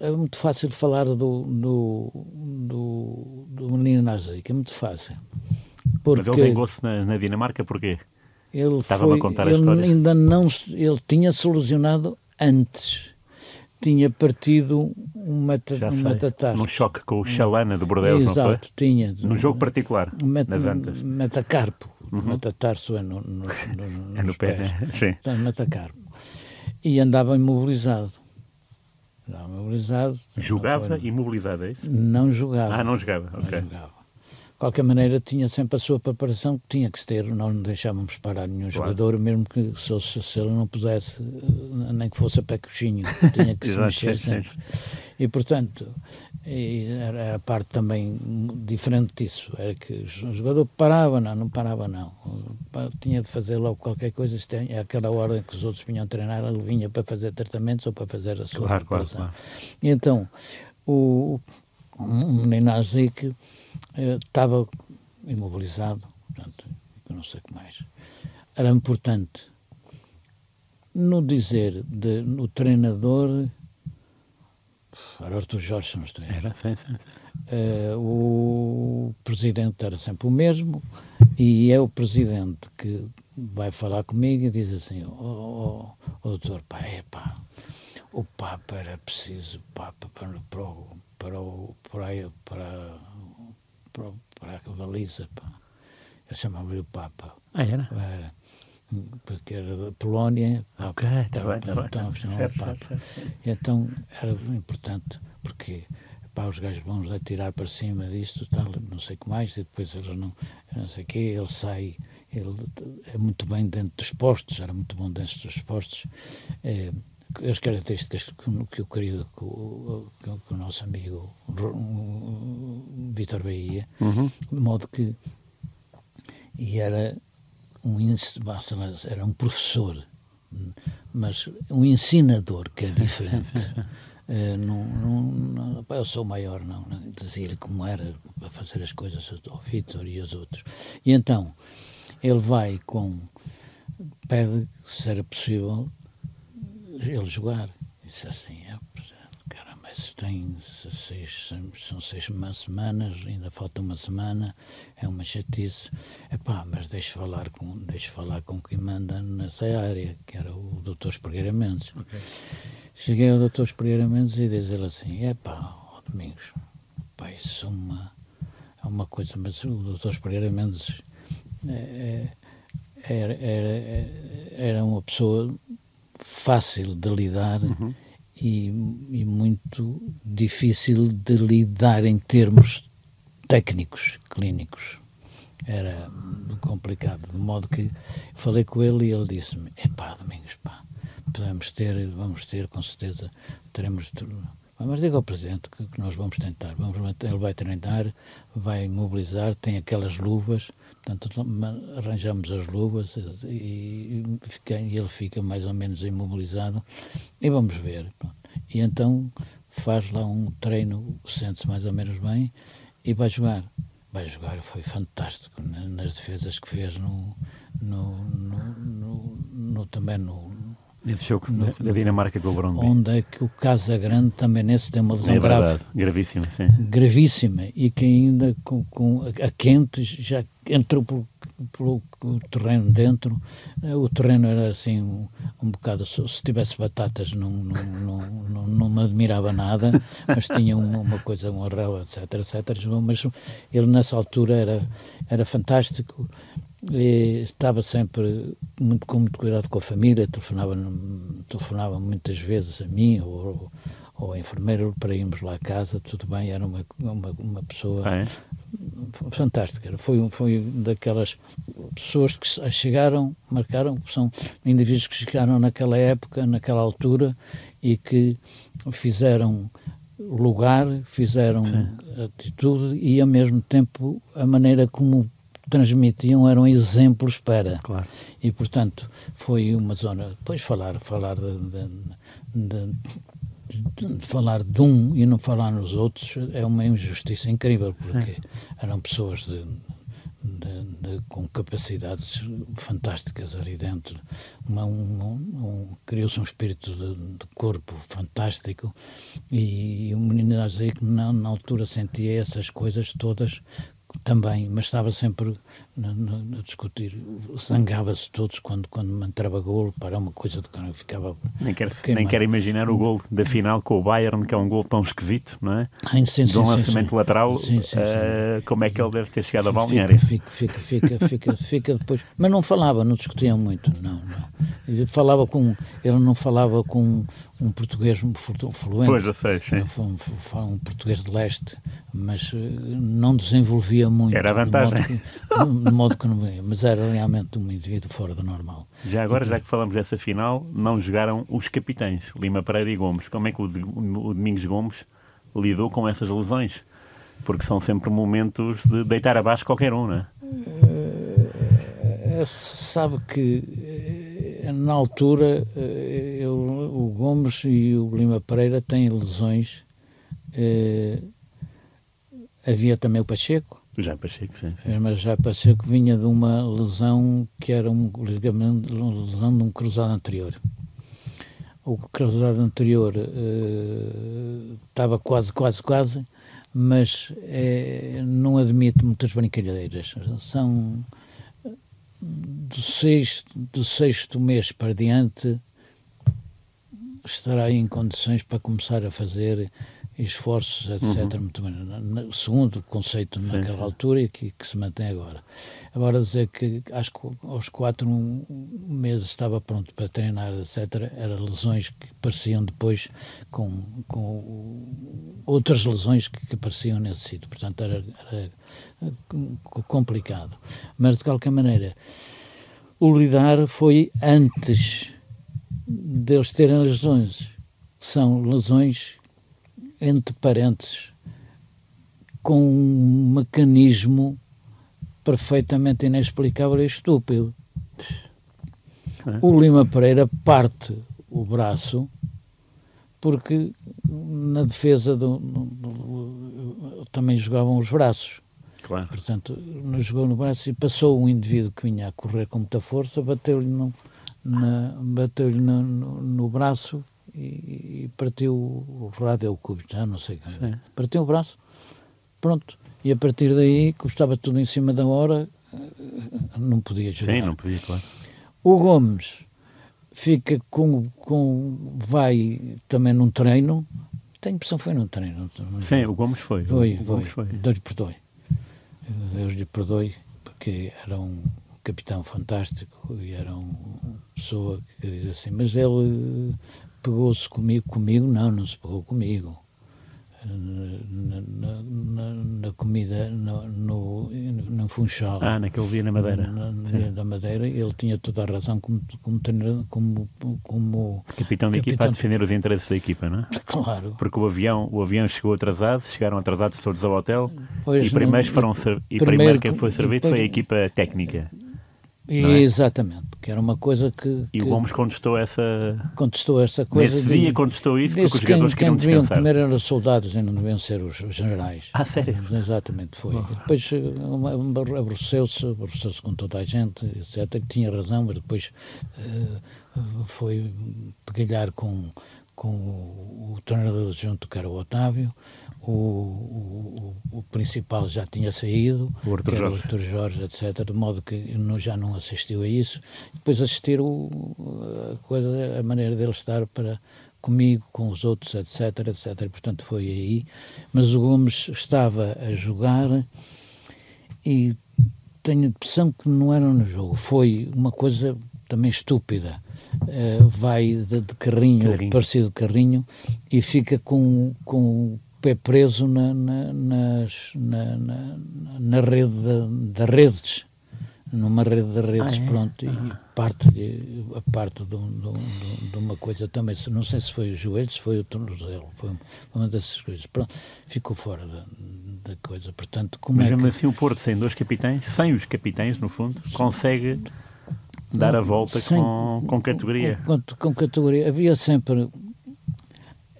[SPEAKER 3] é muito fácil falar do, do, do, do menino Nazik, é muito fácil.
[SPEAKER 2] Porque Mas ele vingou-se na, na, Dinamarca porquê?
[SPEAKER 3] Ele Estava-me a contar a história. Ainda não, ele tinha solucionado antes tinha partido um, meta, um metatar.
[SPEAKER 2] Num choque com o Xalana de Bordeaux,
[SPEAKER 3] Exato,
[SPEAKER 2] não foi?
[SPEAKER 3] tinha.
[SPEAKER 2] Num jogo particular,
[SPEAKER 3] met,
[SPEAKER 2] nas Antas.
[SPEAKER 3] Metacarpo. Uhum. Metatarso é no, no, no, [laughs]
[SPEAKER 2] é no pé, né? Sim.
[SPEAKER 3] Então, metacarpo. E andava imobilizado. Andava imobilizado.
[SPEAKER 2] Jogava imobilizado, é isso?
[SPEAKER 3] Não jogava.
[SPEAKER 2] Ah, não jogava, ok.
[SPEAKER 3] Não jogava qualquer maneira tinha sempre a sua preparação que tinha que ter, nós não deixávamos parar nenhum claro. jogador, mesmo que se, se, ele não pudesse, eh, nem que fosse a pé coxinho, [laughs] tinha que se mexer sempre. E portanto, e era a parte também diferente disso, era que o jogador parava, não, não parava não, tinha de fazer logo qualquer coisa, é aquela hora que os outros vinham treinar, ele vinha para fazer tratamentos ou para fazer a sua
[SPEAKER 2] claro,
[SPEAKER 3] preparação.
[SPEAKER 2] Claro, claro.
[SPEAKER 3] E então, o, o menino Azique estava imobilizado, portanto, não sei o que mais. Era importante no dizer de, no treinador era Arthur Jorge, não estou
[SPEAKER 2] Era, sim, sim.
[SPEAKER 3] Uh, o presidente era sempre o mesmo e é o presidente que vai falar comigo e diz assim, ó oh, oh, oh, doutor, pá, é pá, o Papa era preciso, Papa, para, para, para, para, para para, para a baliza. Pá. Eu chamava-lhe o Papa.
[SPEAKER 2] Ah, era?
[SPEAKER 3] Era. Porque era da Polónia.
[SPEAKER 2] Ok, está bem, está bem.
[SPEAKER 3] Então, certo, Papa. Certo, certo. Então era importante, porque pá, os gajos vão atirar para cima disto, tal, não sei o que mais, e depois eles não, não sei o quê, ele sai, ele é muito bem dentro dos postos, era muito bom dentro dos postos. É, as características que, que eu queria que o, que, que o nosso amigo Vitor Bahia,
[SPEAKER 2] uhum.
[SPEAKER 3] de modo que e era um era um professor, mas um ensinador que é diferente. Uh, não, não, não, eu sou maior, não, não dizia-lhe como era para fazer as coisas ao Vitor e aos outros. E então, ele vai com, pede, se era possível, ele jogar. Disse assim, é, tem seis, são seis semanas, ainda falta uma semana, é uma chatice. É pá, mas deixe falar com, deixe falar com quem manda nessa área, que era o doutor Espregueira Mendes.
[SPEAKER 2] Okay.
[SPEAKER 3] Cheguei ao doutor Espregueira Mendes e diz ele assim, é pá, oh, Domingos, pá, isso é uma, é uma coisa, mas o doutor Espregueira Mendes é, é, era, era, era uma pessoa fácil de lidar
[SPEAKER 2] uhum.
[SPEAKER 3] E, e, muito difícil de lidar em termos técnicos, clínicos. Era complicado, de modo que falei com ele e ele disse-me: Epá, Domingos, pá, podemos ter, vamos ter, com certeza, teremos mas diga ao Presidente que, que, nós vamos tentar. Vamos, ele vai treinar, vai mobilizar, tem aquelas luvas, portanto, arranjamos as luvas e, e, e ele fica mais ou menos imobilizado e vamos ver. E então faz lá um treino, sente-se mais ou menos bem e vai jogar. Vai jogar, foi fantástico nas defesas que fez no, no, no, no também no,
[SPEAKER 2] Esse jogo da Dinamarca com o Brondby.
[SPEAKER 3] Onde é que o Casa Grande também nesse tem uma lesão
[SPEAKER 2] é
[SPEAKER 3] grave.
[SPEAKER 2] verdade, gravíssima, sim.
[SPEAKER 3] Gravíssima. E que ainda com, com a quente já entrou pelo, pelo terreno dentro. O terreno era assim um, um bocado. Se tivesse batatas não, não, não, não, não me admirava nada, mas tinha uma, uma coisa, um arrelo, etc, etc. Mas ele nessa altura era, era fantástico e estava sempre muito, com muito cuidado com a família, telefonava, telefonava muitas vezes a mim ou, ou ao enfermeiro para irmos lá à casa, tudo bem, era uma, uma, uma pessoa
[SPEAKER 2] ah, é?
[SPEAKER 3] fantástica. Foi, foi daquelas pessoas que chegaram, marcaram, são indivíduos que chegaram naquela época, naquela altura e que fizeram lugar, fizeram Sim. atitude e ao mesmo tempo a maneira como transmitiam eram exemplos para.
[SPEAKER 2] Claro.
[SPEAKER 3] E, portanto, foi uma zona. Depois, falar, falar de, de, de, de, falar de um e não falar nos outros é uma injustiça incrível, porque eram pessoas de, com capacidades fantásticas ali dentro. Uma, um, um, Criou-se um espírito de, corpo fantástico e, e o menino que na, na altura sentia essas coisas todas também, mas estava sempre a discutir. Zangava-se todos quando, quando entrava golo, para uma coisa do que ficava.
[SPEAKER 2] Nem quero, nem quero imaginar o gol da final com o Bayern, que é um gol tão esquisito, não é?
[SPEAKER 3] Ah, sim,
[SPEAKER 2] de um lançamento lateral, uh, como é que ele deve ter chegado a balneário?
[SPEAKER 3] Fica, fica, fica, fica, fica, depois. Mas não falava, não discutiam muito, não, não. Ele falava com. Ele não falava com um português fluente.
[SPEAKER 2] Pois, eu sei, sim.
[SPEAKER 3] Um, um português de leste, mas eh, não desenvolvia muito.
[SPEAKER 2] Era a vantagem.
[SPEAKER 3] De modo que, de modo que não mas era realmente um indivíduo fora do normal.
[SPEAKER 2] Já agora, já que falamos dessa final, não jogaram os capitães, Lima Pereira e Gomes. Como é que o, o Domingos Gomes lidou com essas lesões? Porque são sempre momentos de deitar abaixo qualquer um, não é?
[SPEAKER 3] Uh, sabe que na altura eu, o Gomes e o Lima Pereira têm lesões. Havia também o Pacheco,
[SPEAKER 2] já Pacheco, sim, sim.
[SPEAKER 3] Mas já Pacheco vinha de uma lesão que era um ligamento, uma lesão de um cruzado anterior. O cruzado anterior uh, estava quase, quase, quase, mas é, não admite muitas brincadeiras. São do sexto, do sexto mês para diante estará em condições para começar a fazer esforços, etc. Uhum. Muito bem. Segundo conceito sim, naquela sim. altura e que, que, se mantém agora. Agora dizer que acho que aos quatro meses estava pronto para treinar, etc. Eram lesões que pareciam depois com, com outras lesões que, que apareciam nesse sítio. Portanto, era, era complicado. Mas de qualquer maneira, o lidar foi antes deles terem lesões. São lesões entre parênteses, com um mecanismo perfeitamente inexplicável e estúpido. É. O Lima Pereira parte o braço porque na defesa do, do, do, também jogavam os braços.
[SPEAKER 2] Claro.
[SPEAKER 3] Portanto, não jogou no braço e passou um indivíduo que vinha a correr com muita força, bateu-lhe no, bateu no, no, no braço e, e partiu o rádio, o cubo, já não sei. Sim. Partiu o braço, pronto. E a partir daí, como estava tudo em cima da hora, não podia jogar.
[SPEAKER 2] Sim, não podia, claro.
[SPEAKER 3] O Gomes fica com, com vai também num treino, tenho impressão que foi num treino.
[SPEAKER 2] Sim, o Gomes foi.
[SPEAKER 3] Foi,
[SPEAKER 2] o
[SPEAKER 3] Gomes foi. Deus lhe perdoe. Deus lhe perdoe, porque era um capitão fantástico e era uma pessoa que diz assim, mas ele pegou-se comigo, comigo não, não se pegou comigo. Na, na, na, comida no, no, Funchal.
[SPEAKER 2] Ah, naquele dia na Madeira.
[SPEAKER 3] Na, na dia da Madeira, ele tinha toda a razão como, como, como, como
[SPEAKER 2] capitão de equipa a defender os interesses da equipa, não é? [laughs]
[SPEAKER 3] Claro.
[SPEAKER 2] Porque o avião, o avião chegou atrasado, chegaram atrasados todos ao hotel pois e primeiros foram e primeiro, primeiro quem foi servido foi a equipa técnica.
[SPEAKER 3] É? Exatamente, que era uma coisa que,
[SPEAKER 2] E
[SPEAKER 3] o
[SPEAKER 2] Gomes contestou essa.
[SPEAKER 3] Contestou essa coisa.
[SPEAKER 2] Nesse dia contestou isso porque os jogadores quem, queriam
[SPEAKER 3] quem deviam
[SPEAKER 2] comer
[SPEAKER 3] eram os soldados e não deviam ser os, os generais.
[SPEAKER 2] Ah, sério?
[SPEAKER 3] Exatamente, foi. Oh. Depois aborreceu-se, aborreceu-se com toda a gente, etc. Tinha razão, mas depois uh, foi pegalhar com, com o, o treinador junto que era o Otávio, o, o, o, principal já tinha saído,
[SPEAKER 2] o Arthur
[SPEAKER 3] Jorge.
[SPEAKER 2] o
[SPEAKER 3] Arthur Jorge, etc., de modo que não, já não assistiu a isso. Depois assistiram a, coisa, a maneira dele estar para comigo, com os outros, etc., etc., portanto foi aí. Mas o Gomes estava a jogar e tenho a impressão que não era no jogo, foi uma coisa também estúpida. Uh, vai de, de carrinho, carrinho, parecido carrinho, e fica com, com pé preso na, na, nas, na, na, na rede das redes, numa rede de redes, ah, é? pronto, ah. e parte, de, a parte de, de, de, uma coisa também, não sei se foi o joelho, se foi o tornozelo, foi uma dessas coisas, pronto, ficou fora da, da coisa, portanto, como
[SPEAKER 2] Mas
[SPEAKER 3] é
[SPEAKER 2] mesmo
[SPEAKER 3] que...
[SPEAKER 2] assim o Porto, sem dois capitães, sem os capitães, no fundo, consegue dar a volta sem, com, com categoria.
[SPEAKER 3] Com, com categoria, havia sempre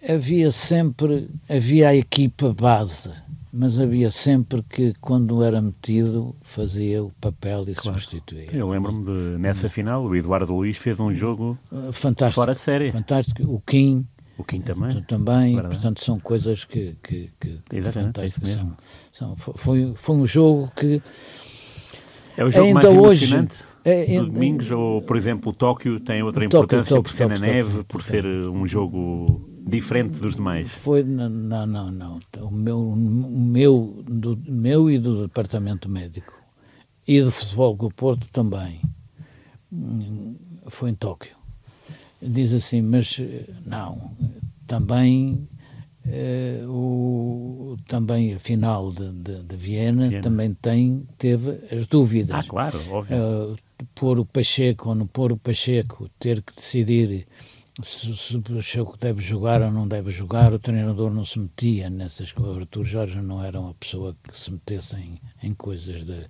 [SPEAKER 3] havia sempre, havia a equipa base, mas havia sempre que, quando era metido, fazia o papel e claro. substituía.
[SPEAKER 2] Eu lembro-me de, nessa final, o Eduardo Luiz fez um jogo uh, fantástico, fora de série.
[SPEAKER 3] Fantástico. O Kim.
[SPEAKER 2] O Kim também.
[SPEAKER 3] Também, Verdade. portanto, são coisas que, que, que, que fantásticas. São, são, foi, foi um jogo que.
[SPEAKER 2] É o jogo ainda mais. Hoje, é, do domingos, ou por exemplo o Tóquio tem outra importância Tóquio, por ser na neve, por ser um jogo diferente dos demais?
[SPEAKER 3] Foi, não, não, não. O meu, o meu, do, meu e do departamento médico e do futebol do Porto também foi em Tóquio. Diz assim, mas não, também Uh, o, também a final de, de, de Viena, Viena, também tem, teve as dúvidas.
[SPEAKER 2] Ah, claro, óbvio.
[SPEAKER 3] Uh, pôr o Pacheco ou não pôr o Pacheco, ter que decidir se, se o Pacheco deve jogar ou não deve jogar, o treinador não se metia nessas coisas. O Jorge não era uma pessoa que se metesse em, em coisas de,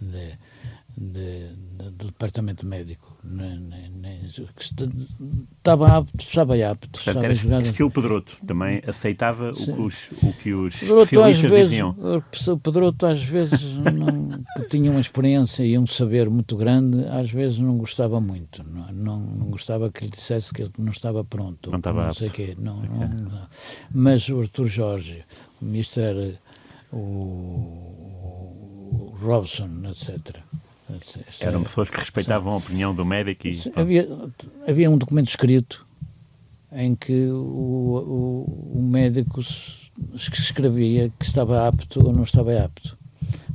[SPEAKER 3] de, de, de do departamento médico. Estava apto, estava apto.
[SPEAKER 2] Portanto, estava era jogar... estilo Pedroto, também aceitava o que os, o que os Pedroto, especialistas
[SPEAKER 3] vezes,
[SPEAKER 2] diziam.
[SPEAKER 3] O Pedroto às vezes não, que tinha uma experiência e um saber muito grande, às vezes não gostava muito. Não, não, não gostava que lhe dissesse que ele não estava pronto.
[SPEAKER 2] Não estava
[SPEAKER 3] não sei quê. Não, okay. não, mas o Arthur Jorge, o Mr. O, o Robson, etc
[SPEAKER 2] eram pessoas que respeitavam a opinião do médico e...
[SPEAKER 3] Havia, havia um documento escrito em que o, o, o médico escrevia que estava apto ou não estava apto.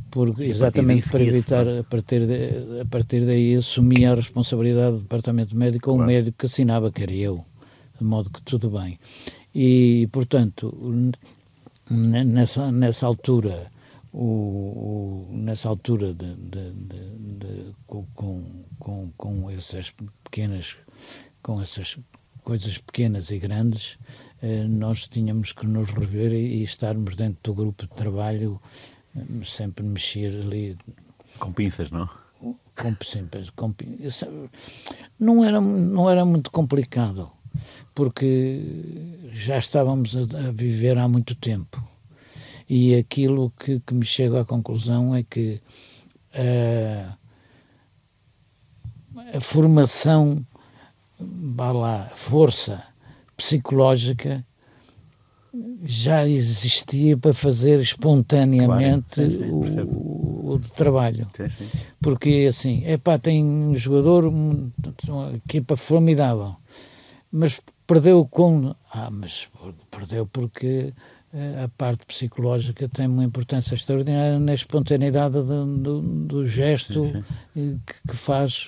[SPEAKER 3] Porque, exatamente para evitar, a partir, de, a partir daí, assumia a responsabilidade do departamento médico ou claro. o médico que assinava, que era eu, de modo que tudo bem. E, portanto, nessa, nessa altura, o, o, nessa altura de, de, de, com, com, com essas pequenas com essas coisas pequenas e grandes eh, nós tínhamos que nos rever e, e, estarmos dentro do grupo de trabalho eh, sempre mexer ali.
[SPEAKER 2] Com pinças não?
[SPEAKER 3] Com, sempre, com não era não era muito complicado porque já estávamos a, a viver há muito tempo e aquilo que, que me chego à conclusão é que uh, a formação, vá lá, força psicológica já existia para fazer espontaneamente claro, sim, sim, o, o, trabalho. Sim, Porque assim, é pá, tem um jogador, uma equipa formidável, mas perdeu com. Ah, mas perdeu porque a parte psicológica tem uma importância extraordinária na espontaneidade do, do, do gesto sim, sim. Que, que, faz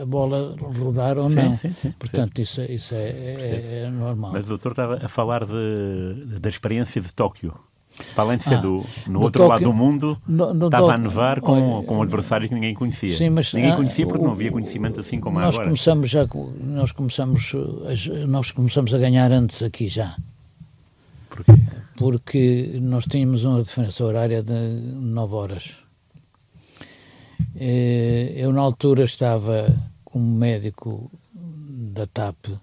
[SPEAKER 3] a bola rodar ou sim, não. Portanto, isso, isso é, é, é, normal.
[SPEAKER 2] Mas o doutor estava a falar de, da experiência de Tóquio. Para além de ser ah, do, no outro Tóquio, lado do mundo, no, no estava a nevar com, olha, com um adversário que ninguém conhecia. Sim, mas, ninguém ah, conhecia porque o, não havia conhecimento assim como
[SPEAKER 3] nós
[SPEAKER 2] agora.
[SPEAKER 3] Começamos já, nós, começamos, nós começamos a ganhar antes aqui já.
[SPEAKER 2] Porquê?
[SPEAKER 3] Porque nós tínhamos uma diferença horária de 9 horas. Eh, eu, na altura, estava como médico da TAP,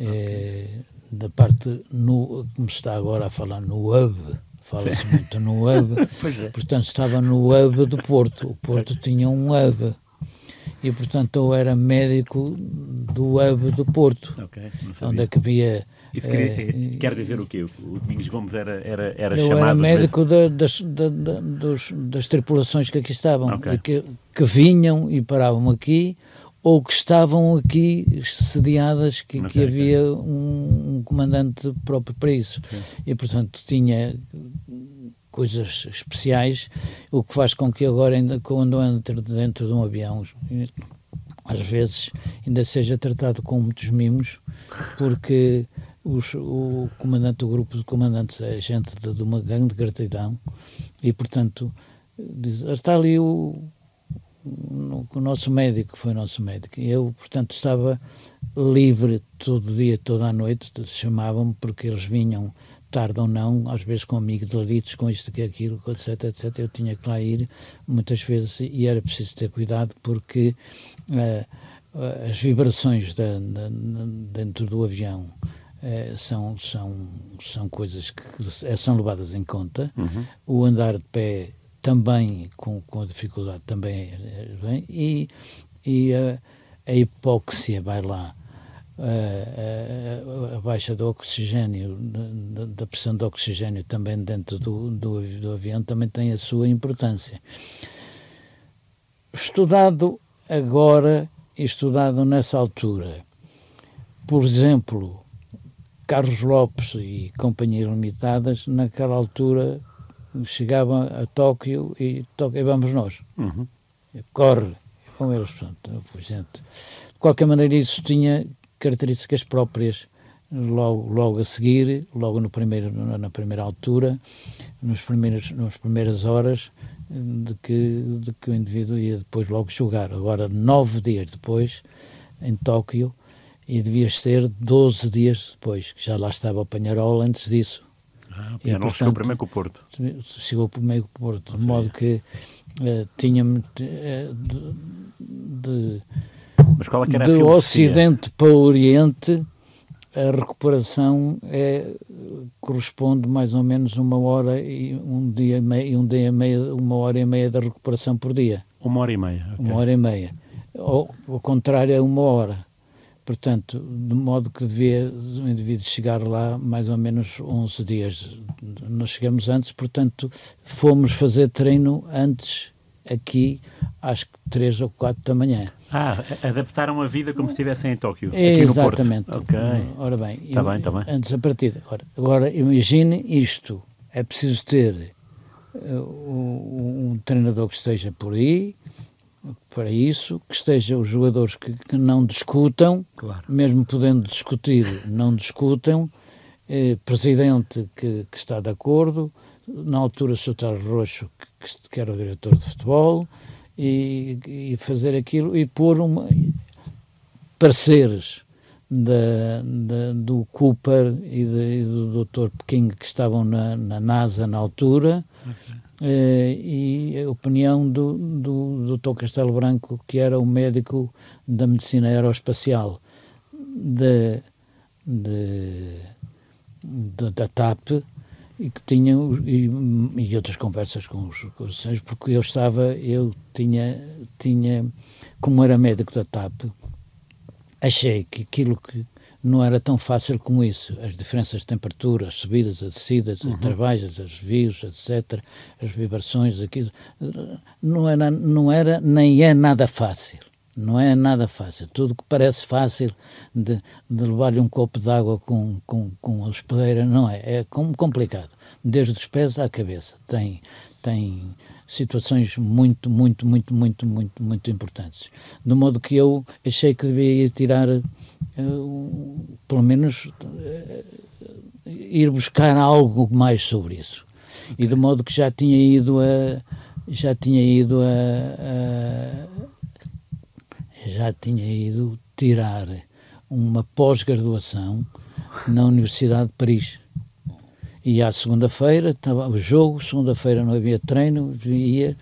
[SPEAKER 3] eh, da parte, no, como se está agora a falar, no hub, fala-se muito no hub, [laughs] é. portanto estava no hub do Porto, o Porto tinha um hub, e portanto eu era médico do hub do Porto,
[SPEAKER 2] okay,
[SPEAKER 3] onde é que havia
[SPEAKER 2] queria, é, [laughs] quer dizer o quê? O Domingos Gomes era, era, era
[SPEAKER 3] eu
[SPEAKER 2] chamado...
[SPEAKER 3] Era médico da, das, da, da, dos, das tripulações que aqui estavam, okay. que, que vinham e paravam aqui, ou que estavam aqui sediadas, que, okay, que havia okay. um, um, comandante próprio para isso. E, portanto, tinha coisas especiais, o que faz com que agora, ainda, quando entro dentro de um avião, às vezes ainda seja tratado com muitos mimos, porque os, o comandante do grupo de comandantes é gente de, de uma grande gratidão e, portanto, diz, está ali o, o, nosso médico, foi nosso médico. E eu, portanto, estava livre todo dia, toda a noite, chamavam-me porque eles vinham tarde ou não, às vezes com amigdalites, com isto, que aquilo, etc, etc. Eu tinha que lá ir muitas vezes e era preciso ter cuidado porque uh, as vibrações da, da, dentro do avião são, são, são coisas que é, são levadas em conta. Uhum. O andar de pé também, com, com a dificuldade, também é, bem. E, e a, a hipóxia vai lá. A, a, a, baixa do oxigênio, da, da, pressão do oxigênio também dentro do, do, do avião também tem a sua importância. Estudado agora e estudado nessa altura, por exemplo, Carlos Lopes e companhias limitadas, naquela altura chegavam a Tóquio e, Tóquio, e vamos nós. Uhum. Corre com eles. Portanto, gente. De qualquer maneira, isso tinha características próprias. Logo, logo a seguir, logo no primeiro, na primeira altura, nos primeiros, nas primeiras horas, de que, de que o indivíduo ia depois logo jogar. Agora, nove dias depois, em Tóquio, e devias ser 12 dias depois, que já lá estava o Panharol antes disso.
[SPEAKER 2] Ah, o Panharol chegou primeiro com o Porto.
[SPEAKER 3] Chegou primeiro com o Porto, de modo que uh, tinha-me uh, de, de,
[SPEAKER 2] Mas qual é que era
[SPEAKER 3] de Ocidente para o Oriente a recuperação é, corresponde mais ou menos uma hora e um dia e um dia e meia, uma hora e meia da recuperação por dia.
[SPEAKER 2] Uma hora e meia. Okay.
[SPEAKER 3] Uma hora e meia. Ou, ao contrário, é uma hora. Portanto, de modo que devia o indivíduo chegar lá mais ou menos 11 dias. Nós chegamos antes, portanto, fomos fazer treino antes, aqui, acho que 3 ou 4 da manhã.
[SPEAKER 2] Ah, adaptaram a vida como se estivessem em Tóquio, aqui
[SPEAKER 3] Exatamente.
[SPEAKER 2] no Porto. Ok.
[SPEAKER 3] Ora bem,
[SPEAKER 2] está bem, está bem.
[SPEAKER 3] Antes a partida. Agora, agora imagine isto. É preciso ter uh, um treinador que esteja por aí, para isso, que estejam os jogadores que, que não discutam, claro. mesmo podendo discutir, não discutam, eh, presidente que, que, está de acordo, na altura o Sr. Carlos Roxo, que, que, era o diretor de futebol, e, e fazer aquilo e pôr uma, pareceres da, da, do Cooper e, de, e do Dr. Peking que estavam na, na NASA na altura, okay. Eh, e a opinião do, do Dr. Castelo Branco, que era o médico da medicina aeroespacial de, de, de, da TAP e que tinha e, e outras conversas com os, os porque eu estava, eu tinha, tinha, como era médico da TAP, achei que aquilo que não era tão fácil como isso. As diferenças de temperatura, as subidas, as descidas, uhum. as travagens, as vios, etc., as vibrações, aquilo, não era, não era nem é nada fácil. Não é nada fácil. Tudo que parece fácil de, de levar-lhe um copo de água com, com, com a hospedeira, não é. É complicado. Desde os pés à cabeça. Tem, tem situações muito, muito, muito, muito, muito, muito importantes. De modo que eu achei que devia ir tirar pelo menos uh, ir buscar algo mais sobre isso. E de modo que já tinha ido a já tinha ido a, a já tinha ido tirar uma pós-graduação na Universidade de Paris. E à segunda-feira estava o jogo, segunda-feira não havia treino, ia,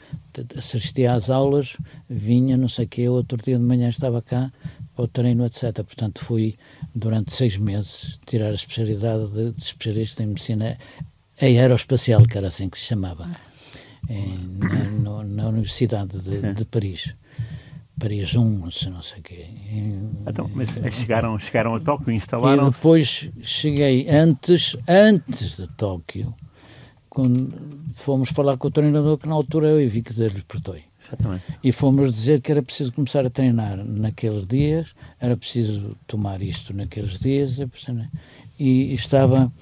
[SPEAKER 3] assistia às aulas, vinha, não sei o quê, outro dia de manhã estava cá, ao treino, etc. Portanto, fui durante seis meses tirar a especialidade de, de especialista em medicina aeroespacial, que era assim que se chamava, em, na, no, na, Universidade de, de, Paris. Paris 1, não sei, não sei o quê.
[SPEAKER 2] Então, mas chegaram, chegaram a Tóquio e instalaram
[SPEAKER 3] E depois cheguei antes, antes de Tóquio, quando fomos falar com o treinador que na altura eu vi que lhes portoi.
[SPEAKER 2] Exatamente.
[SPEAKER 3] E fomos dizer que era preciso começar a treinar naqueles dias, era preciso tomar isto naqueles dias, e estava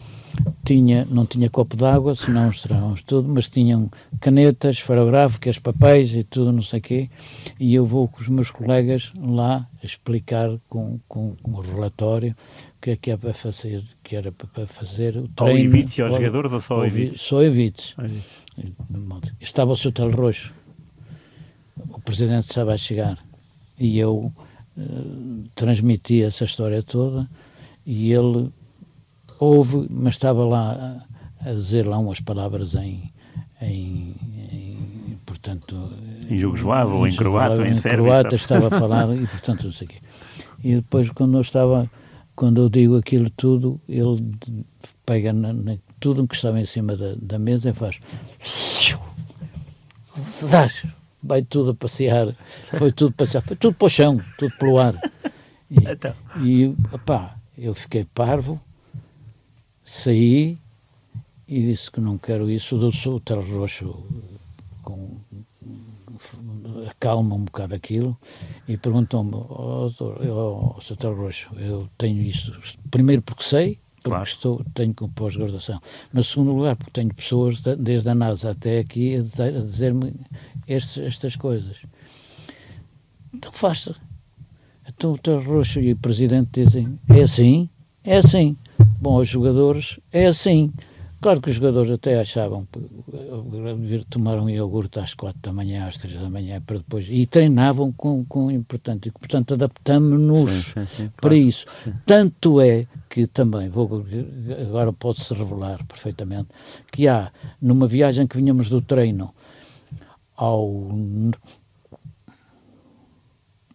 [SPEAKER 3] tinha, não tinha copo d'água, senão mostrávamos tudo, mas tinham canetas, farográficas, papéis e tudo, não sei o quê, e eu vou com os meus colegas lá explicar com, com, com o relatório o que é que é para fazer, que era para fazer o treino.
[SPEAKER 2] Ou evites aos jogadores ou só evites?
[SPEAKER 3] Só evites. Estava o seu telo roxo, presidente estava a chegar, e eu uh, transmiti essa história toda, e ele houve, mas estava lá a, a dizer lá umas palavras em, em, em portanto...
[SPEAKER 2] Em Jugoslavo, ou em croata, ou em, em
[SPEAKER 3] croata estava a [laughs] falar e, portanto, não sei o quê. E depois, quando eu estava, quando eu digo aquilo tudo, ele pega na, na, tudo que estava em cima da, da mesa e faz... Vai tudo a passear, foi tudo passear, foi tudo para o chão, tudo pelo ar. E, então. e opá, eu fiquei parvo, saí e disse que não quero isso. O doutor Roxo com, acalma um bocado aquilo e perguntou-me, oh, oh, oh, Roxo, eu tenho isso, primeiro porque sei, porque claro. estou, tenho com pós-graduação, mas segundo lugar porque tenho pessoas, desde a NASA até aqui, a dizer-me dizer estas coisas. Então faça. Então o Dr. Roxo e o Presidente dizem, é assim? É assim. Bom, os jogadores é assim. Claro que os jogadores até achavam tomaram iogurte às quatro da manhã, às três da manhã, para depois. E treinavam com, com importante. Portanto, adaptamos-nos para claro. isso. Sim. Tanto é que também, vou, agora pode-se revelar perfeitamente, que há, numa viagem que vinhamos do treino ao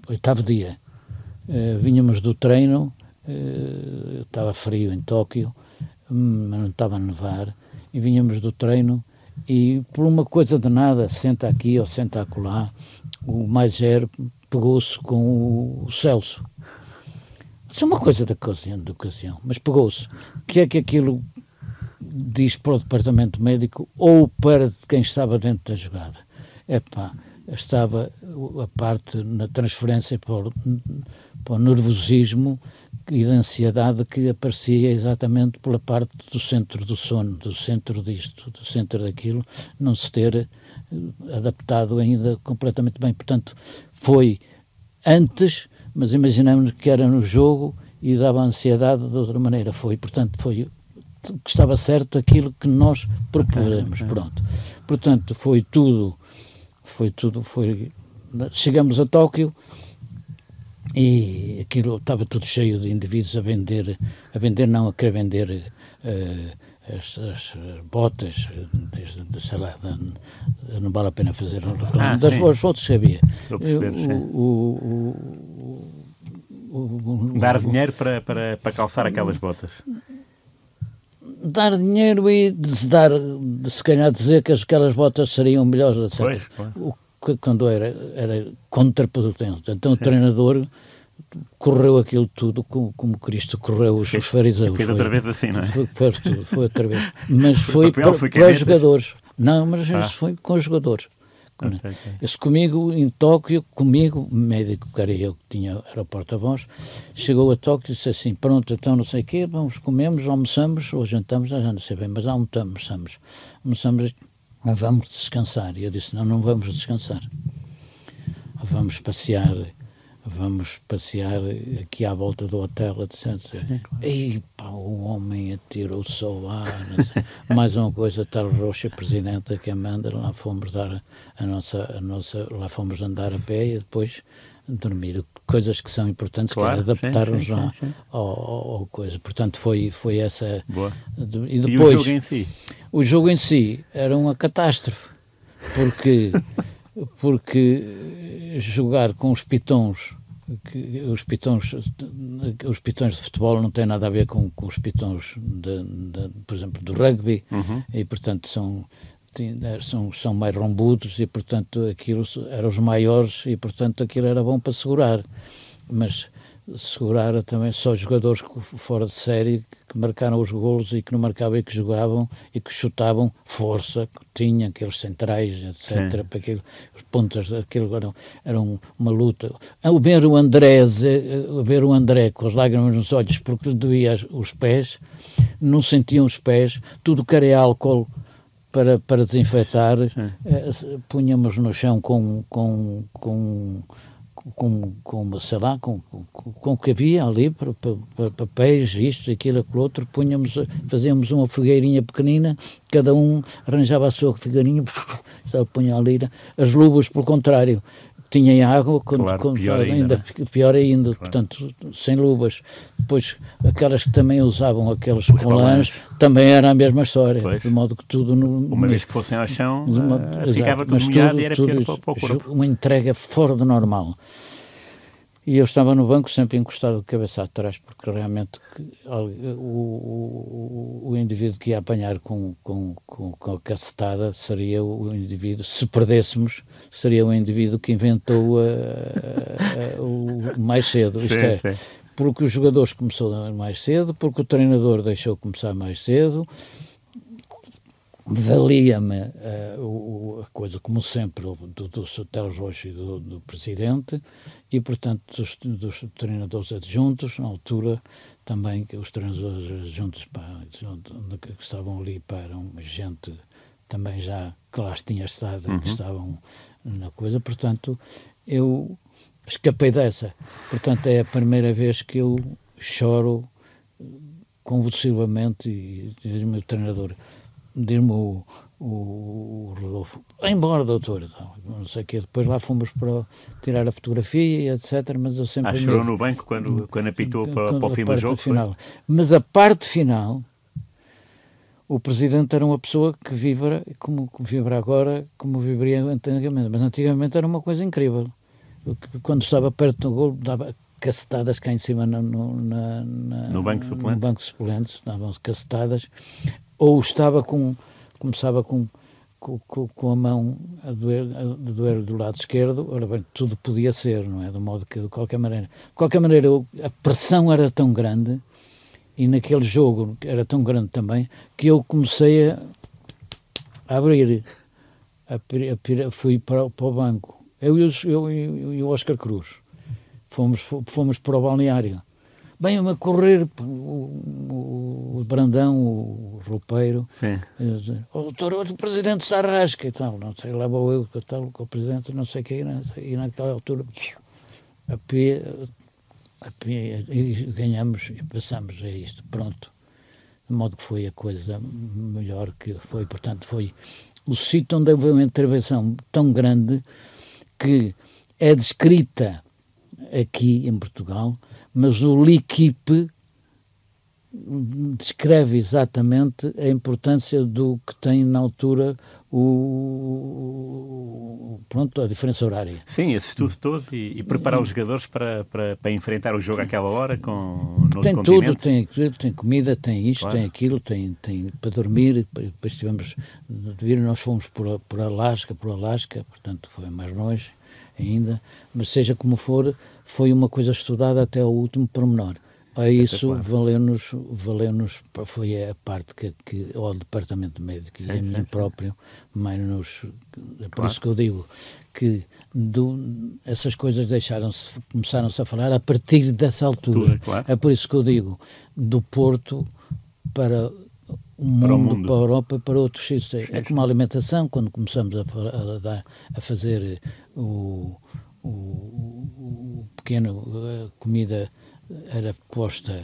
[SPEAKER 3] oitavo dia, eh, vinhamos do treino Uh, estava frio em Tóquio, mas não estava a nevar, e vinhamos do treino e por uma coisa de nada, senta aqui ou senta acolá, o mais zero pegou-se com o Celso. Isso é uma coisa da ocasião, da ocasião mas pegou-se. O que é que aquilo diz para o departamento médico ou para quem estava dentro da jogada? É pá, estava a parte na transferência para o, para o nervosismo e da ansiedade que aparecia exatamente pela parte do centro do sono, do centro disto, do centro daquilo, não se ter eh, adaptado ainda completamente bem. Portanto, foi antes, mas imaginamos que era no jogo e dava ansiedade de outra maneira. Foi, portanto, foi que estava certo aquilo que nós propusemos, pronto. Portanto, foi tudo, foi tudo, foi... Chegamos a Tóquio, e aquilo estava tudo cheio de indivíduos a vender, a vender não, a querer vender uh, as, as, botas, desde, de, sei lá, de, não vale a pena fazer um reclame, ah, das boas fotos que havia.
[SPEAKER 2] O, o, o, Dar dinheiro para, para, para calçar aquelas botas
[SPEAKER 3] dar dinheiro e de, dar, se calhar dizer que aquelas botas seriam melhores, etc.
[SPEAKER 2] Pois, pois.
[SPEAKER 3] O quando era, era contraproducente. Então o treinador correu aquilo tudo como, como Cristo correu os, os fariseus.
[SPEAKER 2] Fez outra vez assim, não é?
[SPEAKER 3] Foi, foi, foi outra vez. [laughs] Mas foi para, para os jogadores. Não, mas ah. foi com os jogadores. Okay, okay. Esse comigo em Tóquio, comigo, médico que era eu que tinha, era o porta-voz, chegou a Tóquio e disse assim: Pronto, então não sei o quê, vamos, comemos, almoçamos, ou jantamos, já não sei bem, mas almoçamos. Almoçamos vamos descansar. E eu disse, não, não vamos descansar. Vamos passear, vamos passear aqui à volta do hotel. Etc. Sim, claro. E pá, o homem atirou-se ao ar. Mais uma coisa, tal Roxa, presidente que Amanda, lá fomos dar a nossa, a nossa, lá fomos andar a pé e depois dormir. Coisas que são importantes, claro, que é adaptar-nos lá ao, ao, ao, coisa. Portanto, foi, foi essa.
[SPEAKER 2] Boa.
[SPEAKER 3] E depois.
[SPEAKER 2] E o jogo em si?
[SPEAKER 3] O jogo em si era uma catástrofe, porque, [laughs] porque jogar com os pitons que os pitões os pitões de futebol não têm nada a ver com, com os pitões de, de, por exemplo do rugby uhum. e portanto são são, são mais rombudos e, portanto, aquilo eram os maiores e, portanto, aquilo era bom para segurar. Mas segurar também só jogadores fora de série que marcaram os golos e que não marcavam e que jogavam e que chutavam força, que tinham aqueles centrais, etc. Para aquilo, os pontas daquilo eram, eram uma luta. Ao ver o André, ver o André com as lágrimas nos olhos porque lhe doía os pés, não sentiam os pés, tudo que era álcool para, para desinfetar, eh, punhamos no chão com, com, com com, com sei lá, com, com, com o que havia ali, para, para, papéis, isto, aquilo, aquilo outro, punhamos, fazíamos uma fogueirinha pequenina, cada um arranjava a sua fogueirinha, [laughs] punha ali, as luvas, pelo contrário, tinha água, quando,
[SPEAKER 2] claro,
[SPEAKER 3] quando,
[SPEAKER 2] pior ainda,
[SPEAKER 3] ainda
[SPEAKER 2] né?
[SPEAKER 3] pior ainda,
[SPEAKER 2] claro.
[SPEAKER 3] portanto, sem luvas. Depois, aquelas que também usavam aqueles colãs, também era a mesma história,
[SPEAKER 2] pois.
[SPEAKER 3] de modo que tudo... No,
[SPEAKER 2] uma vez que fossem ao chão,
[SPEAKER 3] uma,
[SPEAKER 2] uh, ficava tudo molhado e era tudo, pior para, o corpo.
[SPEAKER 3] Uma entrega fora de normal. E eu estava no banco sempre encostado de cabeça atrás, porque realmente o, o, o indivíduo que ia apanhar com, com, com, com, a cacetada seria o indivíduo, se perdêssemos, seria o indivíduo que inventou a, a, a, o mais cedo. Isto é, porque os jogadores começou mais cedo, porque o treinador deixou começar mais cedo, valia-me uh, a coisa, como sempre, do, do Sotelo Roxo e do, do, Presidente, e, portanto, dos, dos, treinadores adjuntos, na altura, também que os treinadores adjuntos pá, que estavam ali para uma gente também já que lá tinha estado,
[SPEAKER 2] uhum.
[SPEAKER 3] que estavam na coisa, portanto, eu escapei dessa. Portanto, é a primeira vez que eu choro convulsivamente e diz o treinador diz-me o, o, o, Rodolfo, embora, doutor, então, não sei o quê. Depois lá fomos para tirar a fotografia e etc, mas eu sempre...
[SPEAKER 2] Ah, chorou no banco quando, quando apitou para, para o fim do jogo?
[SPEAKER 3] Final. Mas a parte final, o Presidente era uma pessoa que vibra, como vibra agora, como vibraria antigamente, mas antigamente era uma coisa incrível. Quando estava perto do gol, dava cacetadas cá em cima no, no, na, na,
[SPEAKER 2] no banco suplente,
[SPEAKER 3] no banco suplentes, davam-se cacetadas, ou estava com, começava com, com, com a mão a doer, a doer do lado esquerdo, ora bem, tudo podia ser, não é? De modo que, de qualquer maneira, de qualquer maneira, a pressão era tão grande e naquele jogo era tão grande também que eu comecei a, abrir, a, a, fui para, para o banco, eu e o Oscar Cruz, fomos, fomos para o balneário Bem-me a correr o, o, o, Brandão, o roupeiro.
[SPEAKER 2] Sim.
[SPEAKER 3] O doutor, o presidente está rasca e tal. Não sei, lá vou eu tal, com o presidente, não sei o que. E naquela altura, a pé, a pé, e ganhamos e passamos a isto. Pronto. De modo que foi a coisa melhor que foi. Portanto, foi o sítio onde houve uma intervenção tão grande que é descrita aqui em Portugal mas o L'Equipe descreve exatamente a importância do que tem na altura o, pronto, a diferença horária.
[SPEAKER 2] Sim, esse estudo todo e, e preparar os jogadores para, para, para, enfrentar o jogo àquela hora com no
[SPEAKER 3] Tem tudo, tem, tem comida, tem isto,
[SPEAKER 2] Claro.
[SPEAKER 3] tem aquilo, tem, tem para dormir, depois tivemos de vir, nós fomos por, por Alasca, por Alasca, portanto foi mais longe ainda, mas seja como for, foi uma coisa estudada até ao último pormenor. A isso valeu-nos, valeu-nos, foi a parte que, que ao departamento médico
[SPEAKER 2] Sim,
[SPEAKER 3] e a mim próprio, mais nos, é por
[SPEAKER 2] Claro.
[SPEAKER 3] isso que eu digo que do, essas coisas deixaram-se, começaram-se a falar a partir dessa altura.
[SPEAKER 2] Tudo, claro.
[SPEAKER 3] É por isso que eu digo, do Porto para o mundo,
[SPEAKER 2] Para
[SPEAKER 3] para,
[SPEAKER 2] o mundo.
[SPEAKER 3] a Europa para outros sítios. É como a alimentação, quando começamos a, a, a fazer o, o, o pequeno, a comida era posta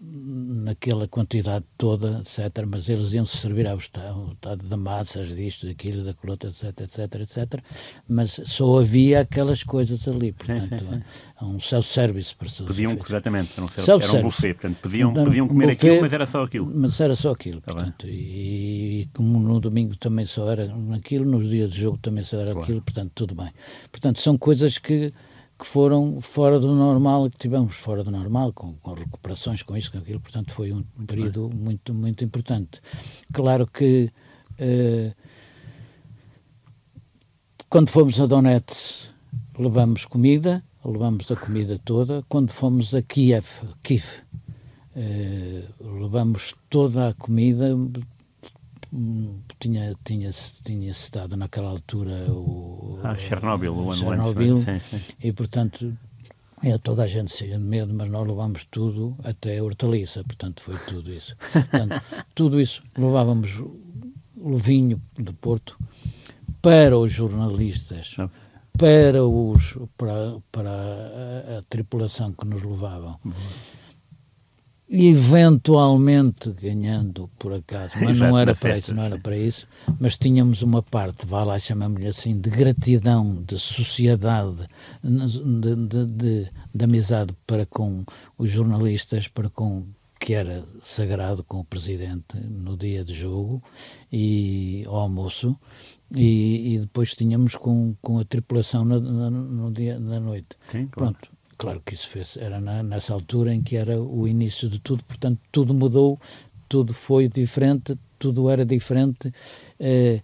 [SPEAKER 3] naquela quantidade toda, etc., mas eles iam-se servir ao estado, de massas, disto, daquilo, da colota, etc., etc., etc., mas só havia aquelas coisas ali, portanto,
[SPEAKER 2] sim, sim.
[SPEAKER 3] é um self-service para os
[SPEAKER 2] Pediam,
[SPEAKER 3] efeitos.
[SPEAKER 2] exatamente, era um, era um
[SPEAKER 3] Self-service.
[SPEAKER 2] buffet, portanto, pediam,
[SPEAKER 3] Então,
[SPEAKER 2] podiam comer
[SPEAKER 3] buffet-
[SPEAKER 2] aquilo, mas era só aquilo.
[SPEAKER 3] Mas era só aquilo,
[SPEAKER 2] Tá
[SPEAKER 3] portanto, e, e como no domingo também só era aquilo, nos dias de jogo também só era
[SPEAKER 2] Claro.
[SPEAKER 3] aquilo, portanto, tudo bem. Portanto, são coisas que, que foram fora do normal, que tivemos fora do normal, com, com recuperações, com isso, com aquilo, portanto, foi um período muito, muito importante. Claro que eh, quando fomos a Donetsk, levamos comida, levamos a comida toda. Quando fomos a Kiev, Kiev eh, levamos toda a comida. Tinha, tinha, tinha estado naquela altura o.
[SPEAKER 2] Ah, Chernobyl, o ano
[SPEAKER 3] Chernobyl,
[SPEAKER 2] antes. Sim, sim.
[SPEAKER 3] E, portanto, é, toda a gente cheia de medo, mas nós levamos tudo até a hortaliça, portanto, foi tudo isso. Portanto, [laughs] tudo isso. Levávamos o vinho do Porto para os jornalistas, para, os, para, para a, a tripulação que nos levavam. Eventualmente ganhando por acaso, mas
[SPEAKER 2] Exato,
[SPEAKER 3] não era
[SPEAKER 2] na
[SPEAKER 3] para
[SPEAKER 2] festa,
[SPEAKER 3] isso, não era para isso, mas tínhamos uma parte, vá lá, chamamos-lhe assim, de gratidão, de sociedade, de, de, de, de amizade para com os jornalistas, para com que era sagrado com o presidente no dia de jogo e ao almoço e, e depois tínhamos com, com a tripulação na- na- no dia da noite.
[SPEAKER 2] Sim, claro.
[SPEAKER 3] Pronto, claro que isso fez, era na- nessa altura em que era o início de tudo, portanto tudo mudou, tudo foi diferente, tudo era diferente, eh,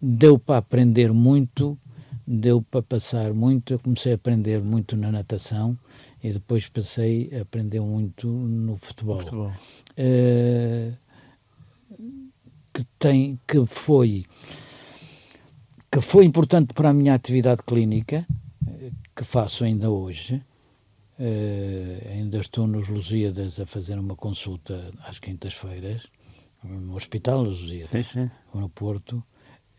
[SPEAKER 3] deu para aprender muito, deu para passar muito, eu comecei a aprender muito na natação e depois passei a aprender muito no futebol.
[SPEAKER 2] Futebol.
[SPEAKER 3] Eh, que tem que foi que foi importante para a minha atividade clínica eh, que faço ainda hoje Eh, ainda estou nos Lusíadas a fazer uma consulta às quintas-feiras no Hospital Lusíadas
[SPEAKER 2] Sim, sim.
[SPEAKER 3] no Porto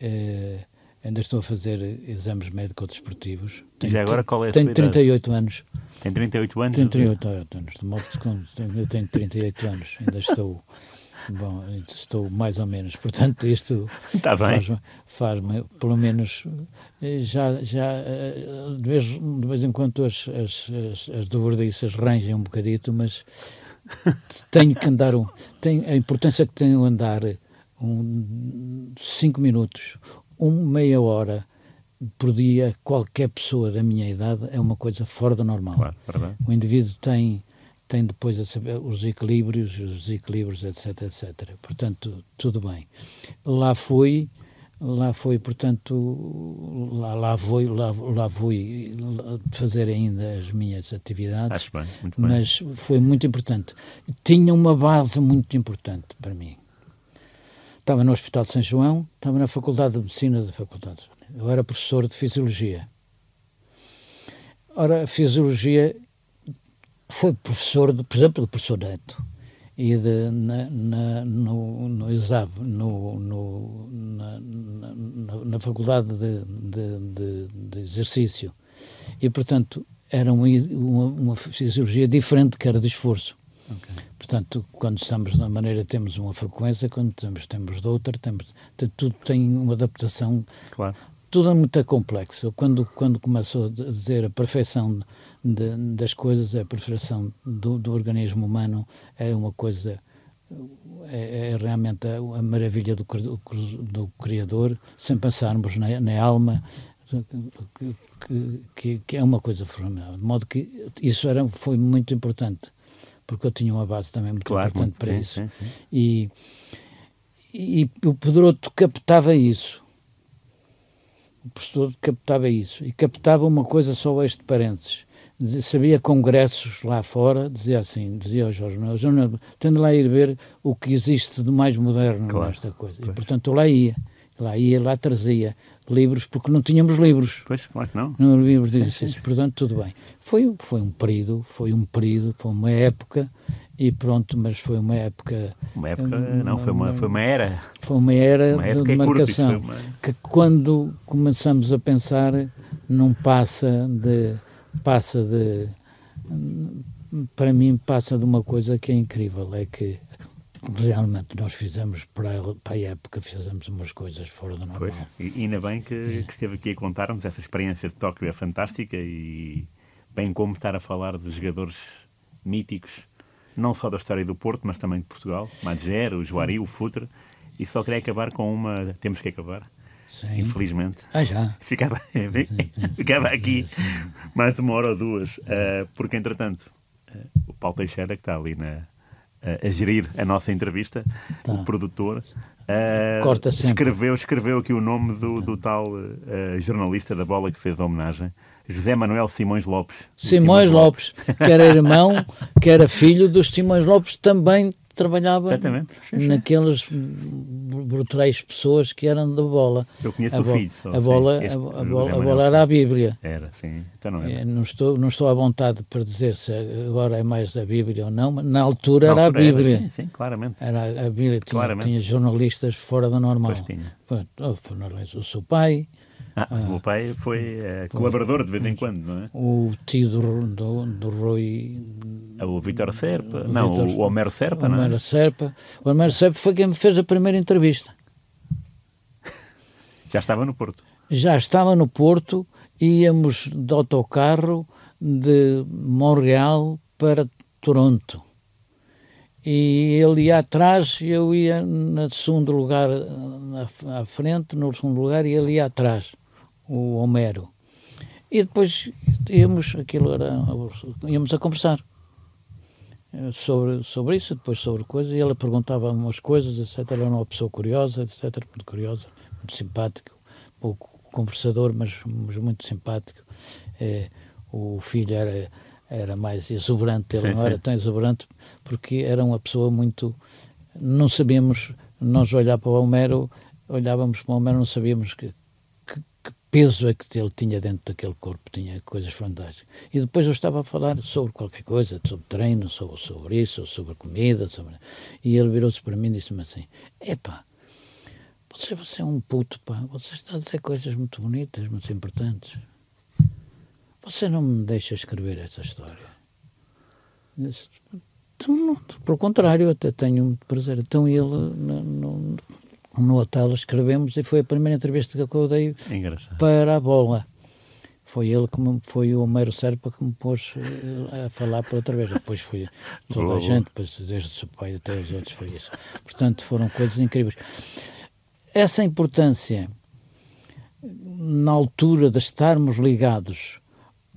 [SPEAKER 3] Eh, ainda estou a fazer exames médico-desportivos
[SPEAKER 2] E já agora qual é a
[SPEAKER 3] tenho
[SPEAKER 2] sua idade?
[SPEAKER 3] 38 anos
[SPEAKER 2] Tem 38 anos?
[SPEAKER 3] tenho 38 anos, de modo que tenho 38 anos, ainda estou, bom, estou mais ou menos, portanto isto [laughs]
[SPEAKER 2] Tá
[SPEAKER 3] faz-me, faz-me, pelo menos, eh, já, já eh, de, vez, de vez em quando as, as, as, as dobradiças rangem um bocadito, mas [laughs] tenho que andar, um, tem, a importância que tenho andar um, cinco minutos, um, meia hora por dia, qualquer pessoa da minha idade é uma coisa fora do normal.
[SPEAKER 2] Claro.
[SPEAKER 3] O indivíduo tem, tem depois a saber os equilíbrios, os desequilíbrios, etc, etc. Portanto, tudo bem. Lá fui, lá foi, portanto, lá, lá fui, lá, lá fui fazer ainda as minhas atividades,
[SPEAKER 2] Acho bem, muito bem.
[SPEAKER 3] mas foi muito importante. Tinha uma base muito importante para mim. Estava no Hospital de São João, estava na Faculdade de Medicina da Faculdade. Eu era professor de Fisiologia. Ora, a Fisiologia foi professor, de, por exemplo, do professor Neto e de, na, na, no, no ISAB, no, no, na, na, na Faculdade de, de, de, Exercício. E, portanto, era uma, uma, uma fisiologia diferente, que era de esforço. Portanto, quando estamos na maneira, temos uma frequência, quando temos, temos de outra, temos, tudo tem uma adaptação
[SPEAKER 2] Claro.
[SPEAKER 3] tudo é muito complexo. Quando, quando começo a dizer a perfeição de, das coisas, a perfeição do, do organismo humano é uma coisa, é, é realmente a, a maravilha do, do Criador, sem passarmos na, na alma, que, que, que, é uma coisa formidável. De modo que isso era, foi muito importante, porque eu tinha uma base também muito
[SPEAKER 2] Claro,
[SPEAKER 3] importante
[SPEAKER 2] muito,
[SPEAKER 3] para
[SPEAKER 2] sim,
[SPEAKER 3] isso.
[SPEAKER 2] sim, sim.
[SPEAKER 3] E, e o Pedroto captava isso o professor captava isso e captava uma coisa só este parênteses sabia congressos lá fora dizia assim, dizia aos Jorge meus tendo lá ir ver o que existe de mais moderno
[SPEAKER 2] Claro,
[SPEAKER 3] nesta coisa
[SPEAKER 2] pois.
[SPEAKER 3] e portanto eu lá ia lá ia, lá trazia livros porque não tínhamos livros
[SPEAKER 2] Pois, claro que não.
[SPEAKER 3] não livros disso, isso, portanto tudo bem foi, foi um período, foi um período foi uma época e pronto, mas foi uma época
[SPEAKER 2] Uma época, não, foi uma, foi uma era.
[SPEAKER 3] foi uma era,
[SPEAKER 2] Uma
[SPEAKER 3] de
[SPEAKER 2] época é foi uma-
[SPEAKER 3] que quando começamos a pensar não passa de passa de para mim passa de uma coisa que é incrível é que realmente nós fizemos para a, para a época fizemos umas coisas fora do normal
[SPEAKER 2] Pois. E ainda bem que, que esteve aqui a contar-nos essa experiência de Tóquio é fantástica e bem como estar a falar de jogadores míticos, não só da história do Porto, mas também de Portugal, Madger, o Juari, o Futre, e só queria acabar com uma, temos que acabar,
[SPEAKER 3] Sim.
[SPEAKER 2] infelizmente.
[SPEAKER 3] ah já
[SPEAKER 2] Ficava, [laughs] ficava aqui mais uma hora ou duas, eh, porque entretanto, eh, o Paulo Teixeira, que está ali na, a, a gerir a nossa entrevista,
[SPEAKER 3] Tá.
[SPEAKER 2] o produtor, uh,
[SPEAKER 3] Corta sempre.
[SPEAKER 2] escreveu, escreveu aqui o nome do, do tal uh, jornalista da bola que fez a homenagem, José Manuel Simões Lopes.
[SPEAKER 3] Simões Lopes, que era irmão, que era filho dos Simões Lopes, também trabalhava
[SPEAKER 2] Exatamente. Sim, sim.
[SPEAKER 3] naqueles brutais pessoas que eram da bola.
[SPEAKER 2] Eu conheço
[SPEAKER 3] a
[SPEAKER 2] o filho. só,
[SPEAKER 3] A bola,
[SPEAKER 2] Este,
[SPEAKER 3] a, a bola, a bola era a Bíblia.
[SPEAKER 2] Era, sim. Então não é.
[SPEAKER 3] Eh, Não estou, não estou à vontade para dizer se agora é mais a Bíblia ou não, mas na altura
[SPEAKER 2] Na
[SPEAKER 3] era a
[SPEAKER 2] altura era,
[SPEAKER 3] Bíblia.
[SPEAKER 2] sim, sim, claramente.
[SPEAKER 3] Era a Bíblia, tinha,
[SPEAKER 2] Claramente.
[SPEAKER 3] tinha jornalistas fora do normal.
[SPEAKER 2] Pois tinha.
[SPEAKER 3] Pronto, oh. O seu pai,
[SPEAKER 2] Ah, o meu pai foi eh, colaborador de vez em quando, não é?
[SPEAKER 3] o tio do, do, do Rui.
[SPEAKER 2] O Vítor Serpa.
[SPEAKER 3] O
[SPEAKER 2] Não,
[SPEAKER 3] Vítor-
[SPEAKER 2] o Homero Serpa,
[SPEAKER 3] o
[SPEAKER 2] não é?
[SPEAKER 3] Homero Serpa. O Homero Serpa foi quem me fez a primeira entrevista. [laughs]
[SPEAKER 2] Já estava no Porto.
[SPEAKER 3] Já estava no Porto, íamos de autocarro de Montreal para Toronto. E ele ia atrás eu ia no segundo lugar na, à frente, no segundo lugar, e ele ia atrás, o Homero. E depois íamos, aquilo era, íamos a conversar eh, sobre, sobre isso, depois sobre coisas, e ele perguntava umas coisas, etc. Era uma pessoa curiosa, etc. Muito curiosa, muito simpático, pouco conversador, mas, mas muito simpático. Eh, o filho era, era mais exuberante, ele
[SPEAKER 2] Sim,
[SPEAKER 3] não
[SPEAKER 2] sim.
[SPEAKER 3] era tão exuberante, porque era uma pessoa muito. Não sabíamos, nós olhar para o Homero, olhávamos para o Homero, não sabíamos que peso é que ele tinha dentro daquele corpo, tinha coisas fantásticas. E depois eu estava a falar sobre qualquer coisa, sobre treino, sobre, sobre isso, sobre comida, sobre... e ele virou-se para mim e disse-me assim: Epá, você, você é um puto, pá, você está a dizer coisas muito bonitas, muito importantes. Você não me deixa escrever essa história. Disse, "Então, não, pelo contrário, até tenho muito prazer. Então ele, no, no, hotel, escrevemos e foi a primeira entrevista que eu dei
[SPEAKER 2] Engraçado.
[SPEAKER 3] para a bola. Foi ele que me, foi o Homero Serpa que me pôs eh, a falar por outra vez. Depois foi toda a gente, depois, desde o seu pai até os outros, foi isso. Portanto, foram coisas incríveis. Essa importância, na altura de estarmos ligados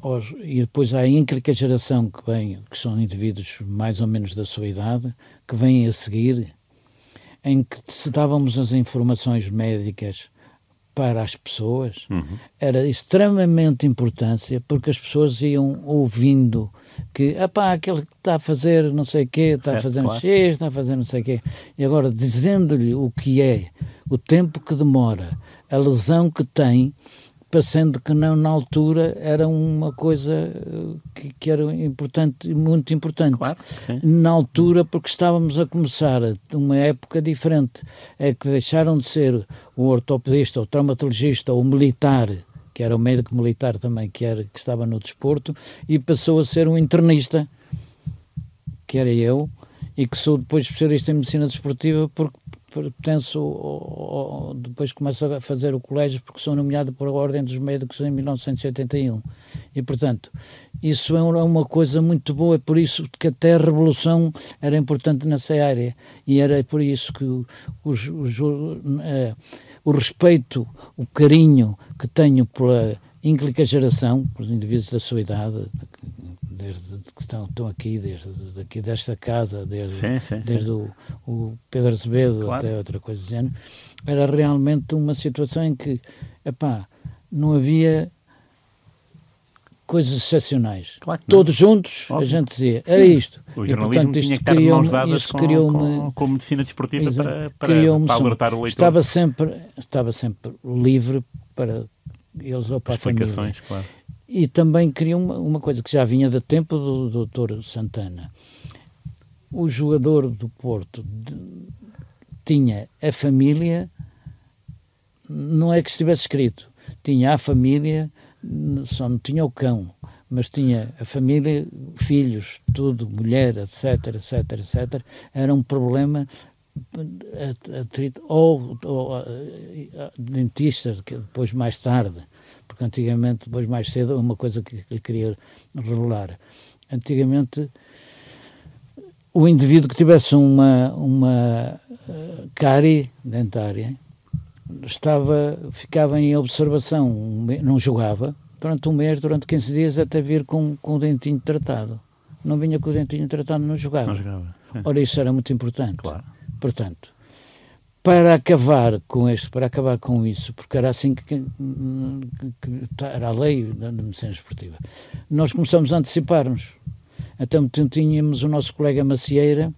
[SPEAKER 3] aos, e depois há a ínclica geração que vem, que são indivíduos mais ou menos da sua idade, que vêm a seguir, em que se dávamos as informações médicas para as pessoas, era extremamente importância, porque as pessoas iam ouvindo que, apá, aquele que está a fazer não sei o quê, está a
[SPEAKER 2] Certo,
[SPEAKER 3] fazer um. X, está a fazer não sei o quê, e agora dizendo-lhe o que é, o tempo que demora, a lesão que tem, parecendo que não na altura era uma coisa eh, que, que era importante, muito importante
[SPEAKER 2] Claro,
[SPEAKER 3] na altura porque estávamos a começar uma época diferente. É que deixaram de ser o ortopedista, o traumatologista, o militar, que era o médico militar também, que, era, que estava no desporto, e passou a ser um internista, que era eu, e que sou depois especialista em medicina desportiva porque pertenço ao- ao- depois começo a fazer o colégio porque sou nomeado por Ordem dos Médicos em 1981 e portanto isso é uma uma coisa muito boa é por isso que até a revolução era importante nessa área. E era por isso que os, os, eh, o respeito o carinho que tenho pela ínclica geração pelos indivíduos da sua idade desde que estão, estão aqui desde daqui desta casa desde
[SPEAKER 2] Sim, sim, sim.
[SPEAKER 3] desde o, o Pedro Azevedo
[SPEAKER 2] Claro.
[SPEAKER 3] até outra coisa do género, era realmente uma situação em que, epá, não havia coisas excepcionais.
[SPEAKER 2] Claro.
[SPEAKER 3] Todos juntos, a
[SPEAKER 2] Óbvio.
[SPEAKER 3] gente dizia,
[SPEAKER 2] Sim.
[SPEAKER 3] era isto.
[SPEAKER 2] O
[SPEAKER 3] E,
[SPEAKER 2] jornalismo
[SPEAKER 3] portanto,
[SPEAKER 2] tinha
[SPEAKER 3] isto
[SPEAKER 2] que estar mãos dadas com, com, com medicina desportiva
[SPEAKER 3] Exato.
[SPEAKER 2] para, para, para alertar o leitor.
[SPEAKER 3] Estava sempre, estava sempre livre para eles ou para a família.
[SPEAKER 2] claro.
[SPEAKER 3] E também queria uma, uma coisa que já vinha do tempo do Dr. Santana. O jogador do Porto de- tinha a família, não é que estivesse escrito, tinha a família, só não tinha o cão, mas tinha a família, filhos, tudo, mulher, etc, etc, etc. Era um problema eh, atrito, ou, ou eh, eh, dentista, que depois mais tarde, porque antigamente, depois mais cedo, uma coisa que lhe queria revelar. Antigamente, o indivíduo que tivesse uma, uma eh, cárie dentária estava, ficava em observação, não jogava, durante um mês, durante 15 dias, até vir com, com o dentinho tratado. Não vinha com o dentinho tratado, não jogava.
[SPEAKER 2] Não jogava.
[SPEAKER 3] Ora, isso era muito importante.
[SPEAKER 2] Claro.
[SPEAKER 3] Portanto, para acabar com isto, para acabar com isso, porque era assim que, que, que era a lei da medicina esportiva, nós começamos a antecipar-nos. Então tínhamos o nosso colega Macieira,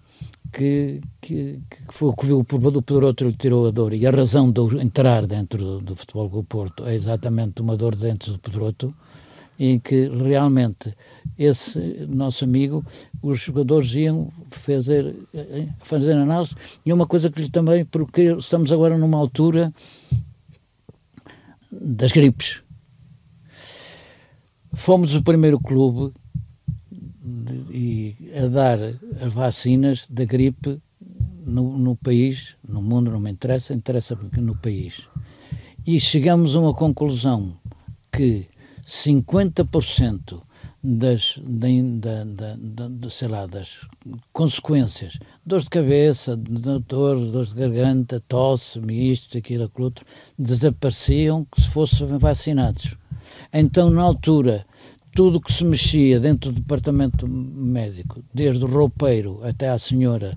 [SPEAKER 3] que, que, que foi que viu o do outro lhe tirou a dor. E a razão de entrar dentro do, do futebol do Porto é exatamente uma dor dentro do Pedroto, em que realmente esse nosso amigo, os jogadores iam fazer, fazer análise, e uma coisa que lhe também, porque estamos agora numa altura das gripes. Fomos o primeiro clube e a dar as vacinas da gripe no, no país, no mundo não me interessa, interessa no país. E chegamos a uma conclusão que 50% das, da, da, da, sei lá, das consequências, dores de cabeça, dor, dores de garganta, tosse, isto, aquilo, aquilo outro, desapareciam se fossem vacinados. Então, na altura, tudo que se mexia dentro do departamento médico, desde o roupeiro até à senhora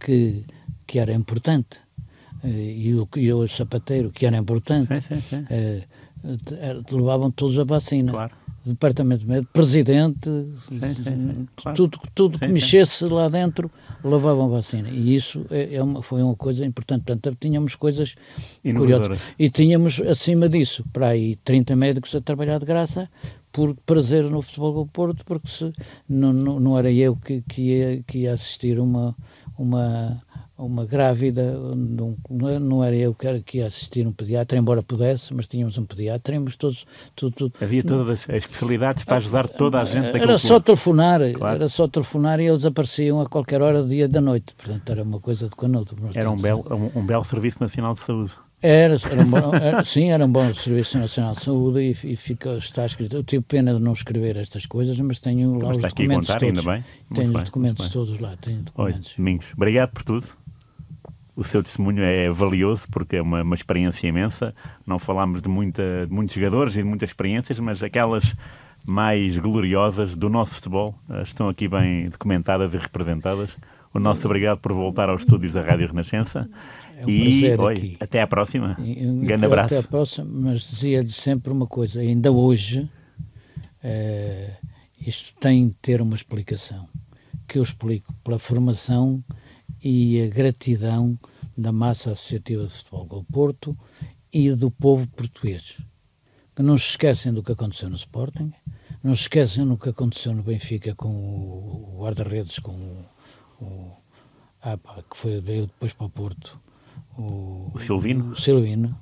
[SPEAKER 3] que, que era importante, eh, e o, e o sapateiro que era importante, sim, sim, sim. Levavam todos a vacina. Claro. Departamento médico, presidente, sim, sim, claro. tudo, tudo que mexesse lá dentro levavam vacina. E isso é, é uma, foi uma coisa importante. Portanto, tínhamos coisas curiosas. E tínhamos, acima disso, para aí 30 médicos a trabalhar de graça, por prazer no futebol do Porto, porque se, não, não, não era eu que, que, ia, que ia assistir uma, uma, uma grávida, não, não era eu que ia assistir um pediatra, embora pudesse, mas tínhamos um pediatra, tínhamos todos. Tudo, tudo,
[SPEAKER 2] Havia todas as especialidades para ajudar toda a gente
[SPEAKER 3] Era só telefonar, claro. era só telefonar e eles apareciam a qualquer hora do dia da noite, portanto era uma coisa de canudo.
[SPEAKER 2] Era um belo, um, um belo Serviço Nacional de Saúde.
[SPEAKER 3] Era, era, um bom, era, sim, era um bom Serviço Nacional de Saúde e, e fica, está escrito. Eu tive pena de não escrever estas coisas, mas tenho lá mas os documentos contar, todos. Ainda bem. tenho bem, os documentos todos lá. Tenho documentos.
[SPEAKER 2] Oi, Domingos, obrigado por tudo. O seu testemunho é valioso porque é uma, uma experiência imensa. Não falámos de, muita, de muitos jogadores e de muitas experiências, mas aquelas mais gloriosas do nosso futebol eh, estão aqui bem documentadas e representadas. O nosso obrigado por voltar aos estúdios da Rádio Renascença.
[SPEAKER 3] É um e oi,
[SPEAKER 2] até à próxima. Um grande abraço.
[SPEAKER 3] Até à próxima, mas dizia-lhe sempre uma coisa: ainda hoje uh, isto tem de ter uma explicação. Que eu explico pela formação e a gratidão da massa associativa de futebol do Porto e do povo português. Que não se esquecem do que aconteceu no Sporting, não se esquecem do que aconteceu no Benfica com o guarda-redes, com o, o ah, pá, que foi, veio depois para o Porto
[SPEAKER 2] o, o Silvino.
[SPEAKER 3] O Silvino.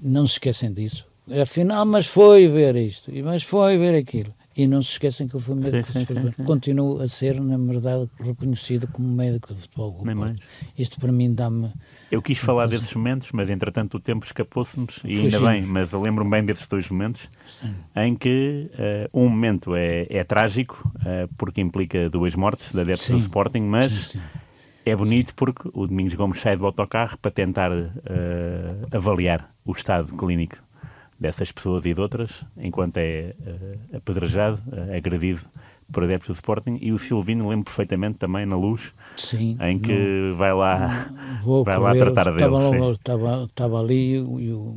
[SPEAKER 3] Não se esquecem disso. Afinal, mas foi ver isto, mas foi ver aquilo. E não se esquecem que eu fui médico sim, de futebol. Sim, sim. Continuo a ser, na verdade, reconhecido como médico de futebol. Nem mais. Isto para mim dá-me.
[SPEAKER 2] Eu quis falar desses momentos, mas entretanto o tempo escapou-se-nos, e ainda bem, mas eu lembro-me bem desses dois momentos, em que uh, um momento é, é trágico, uh, porque implica duas mortes da adeptos do Sporting, mas é bonito porque o Domingos Gomes sai do autocarro para tentar uh, avaliar o estado clínico dessas pessoas e de outras, enquanto é uh, apedrejado, uh, agredido por adeptos do Sporting, e o Silvino lembro perfeitamente também na luz,
[SPEAKER 3] sim,
[SPEAKER 2] em que não, vai lá, vai lá tratar deles.
[SPEAKER 3] Estava, estava ali e o,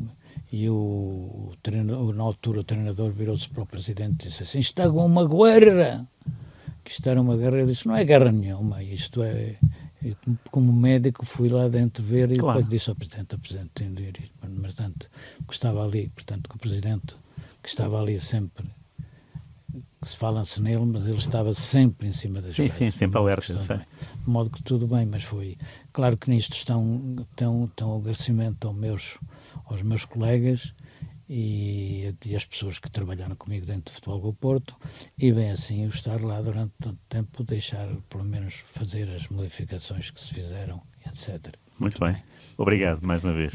[SPEAKER 3] e o, treinador, na altura o treinador virou-se para o presidente e disse assim, está com uma guerra, que está numa guerra, eu disse, não é guerra nenhuma, isto é e como médico fui lá dentro ver e claro. depois disse ao Presidente, ao Presidente tem de ir, mas tanto que estava ali, portanto que o Presidente que estava ali sempre que se fala-se nele, mas ele estava sempre em cima das
[SPEAKER 2] Sim, sim, sempre alerta.
[SPEAKER 3] De modo que tudo bem, mas foi. Claro que nisto estão, estão, estão agradecimento aos meus, aos meus colegas e, e as pessoas que trabalharam comigo dentro do Futebol do Porto e bem assim eu estar lá durante tanto tempo deixar pelo menos fazer as modificações que se fizeram etc.
[SPEAKER 2] Muito bem. Obrigado mais uma vez.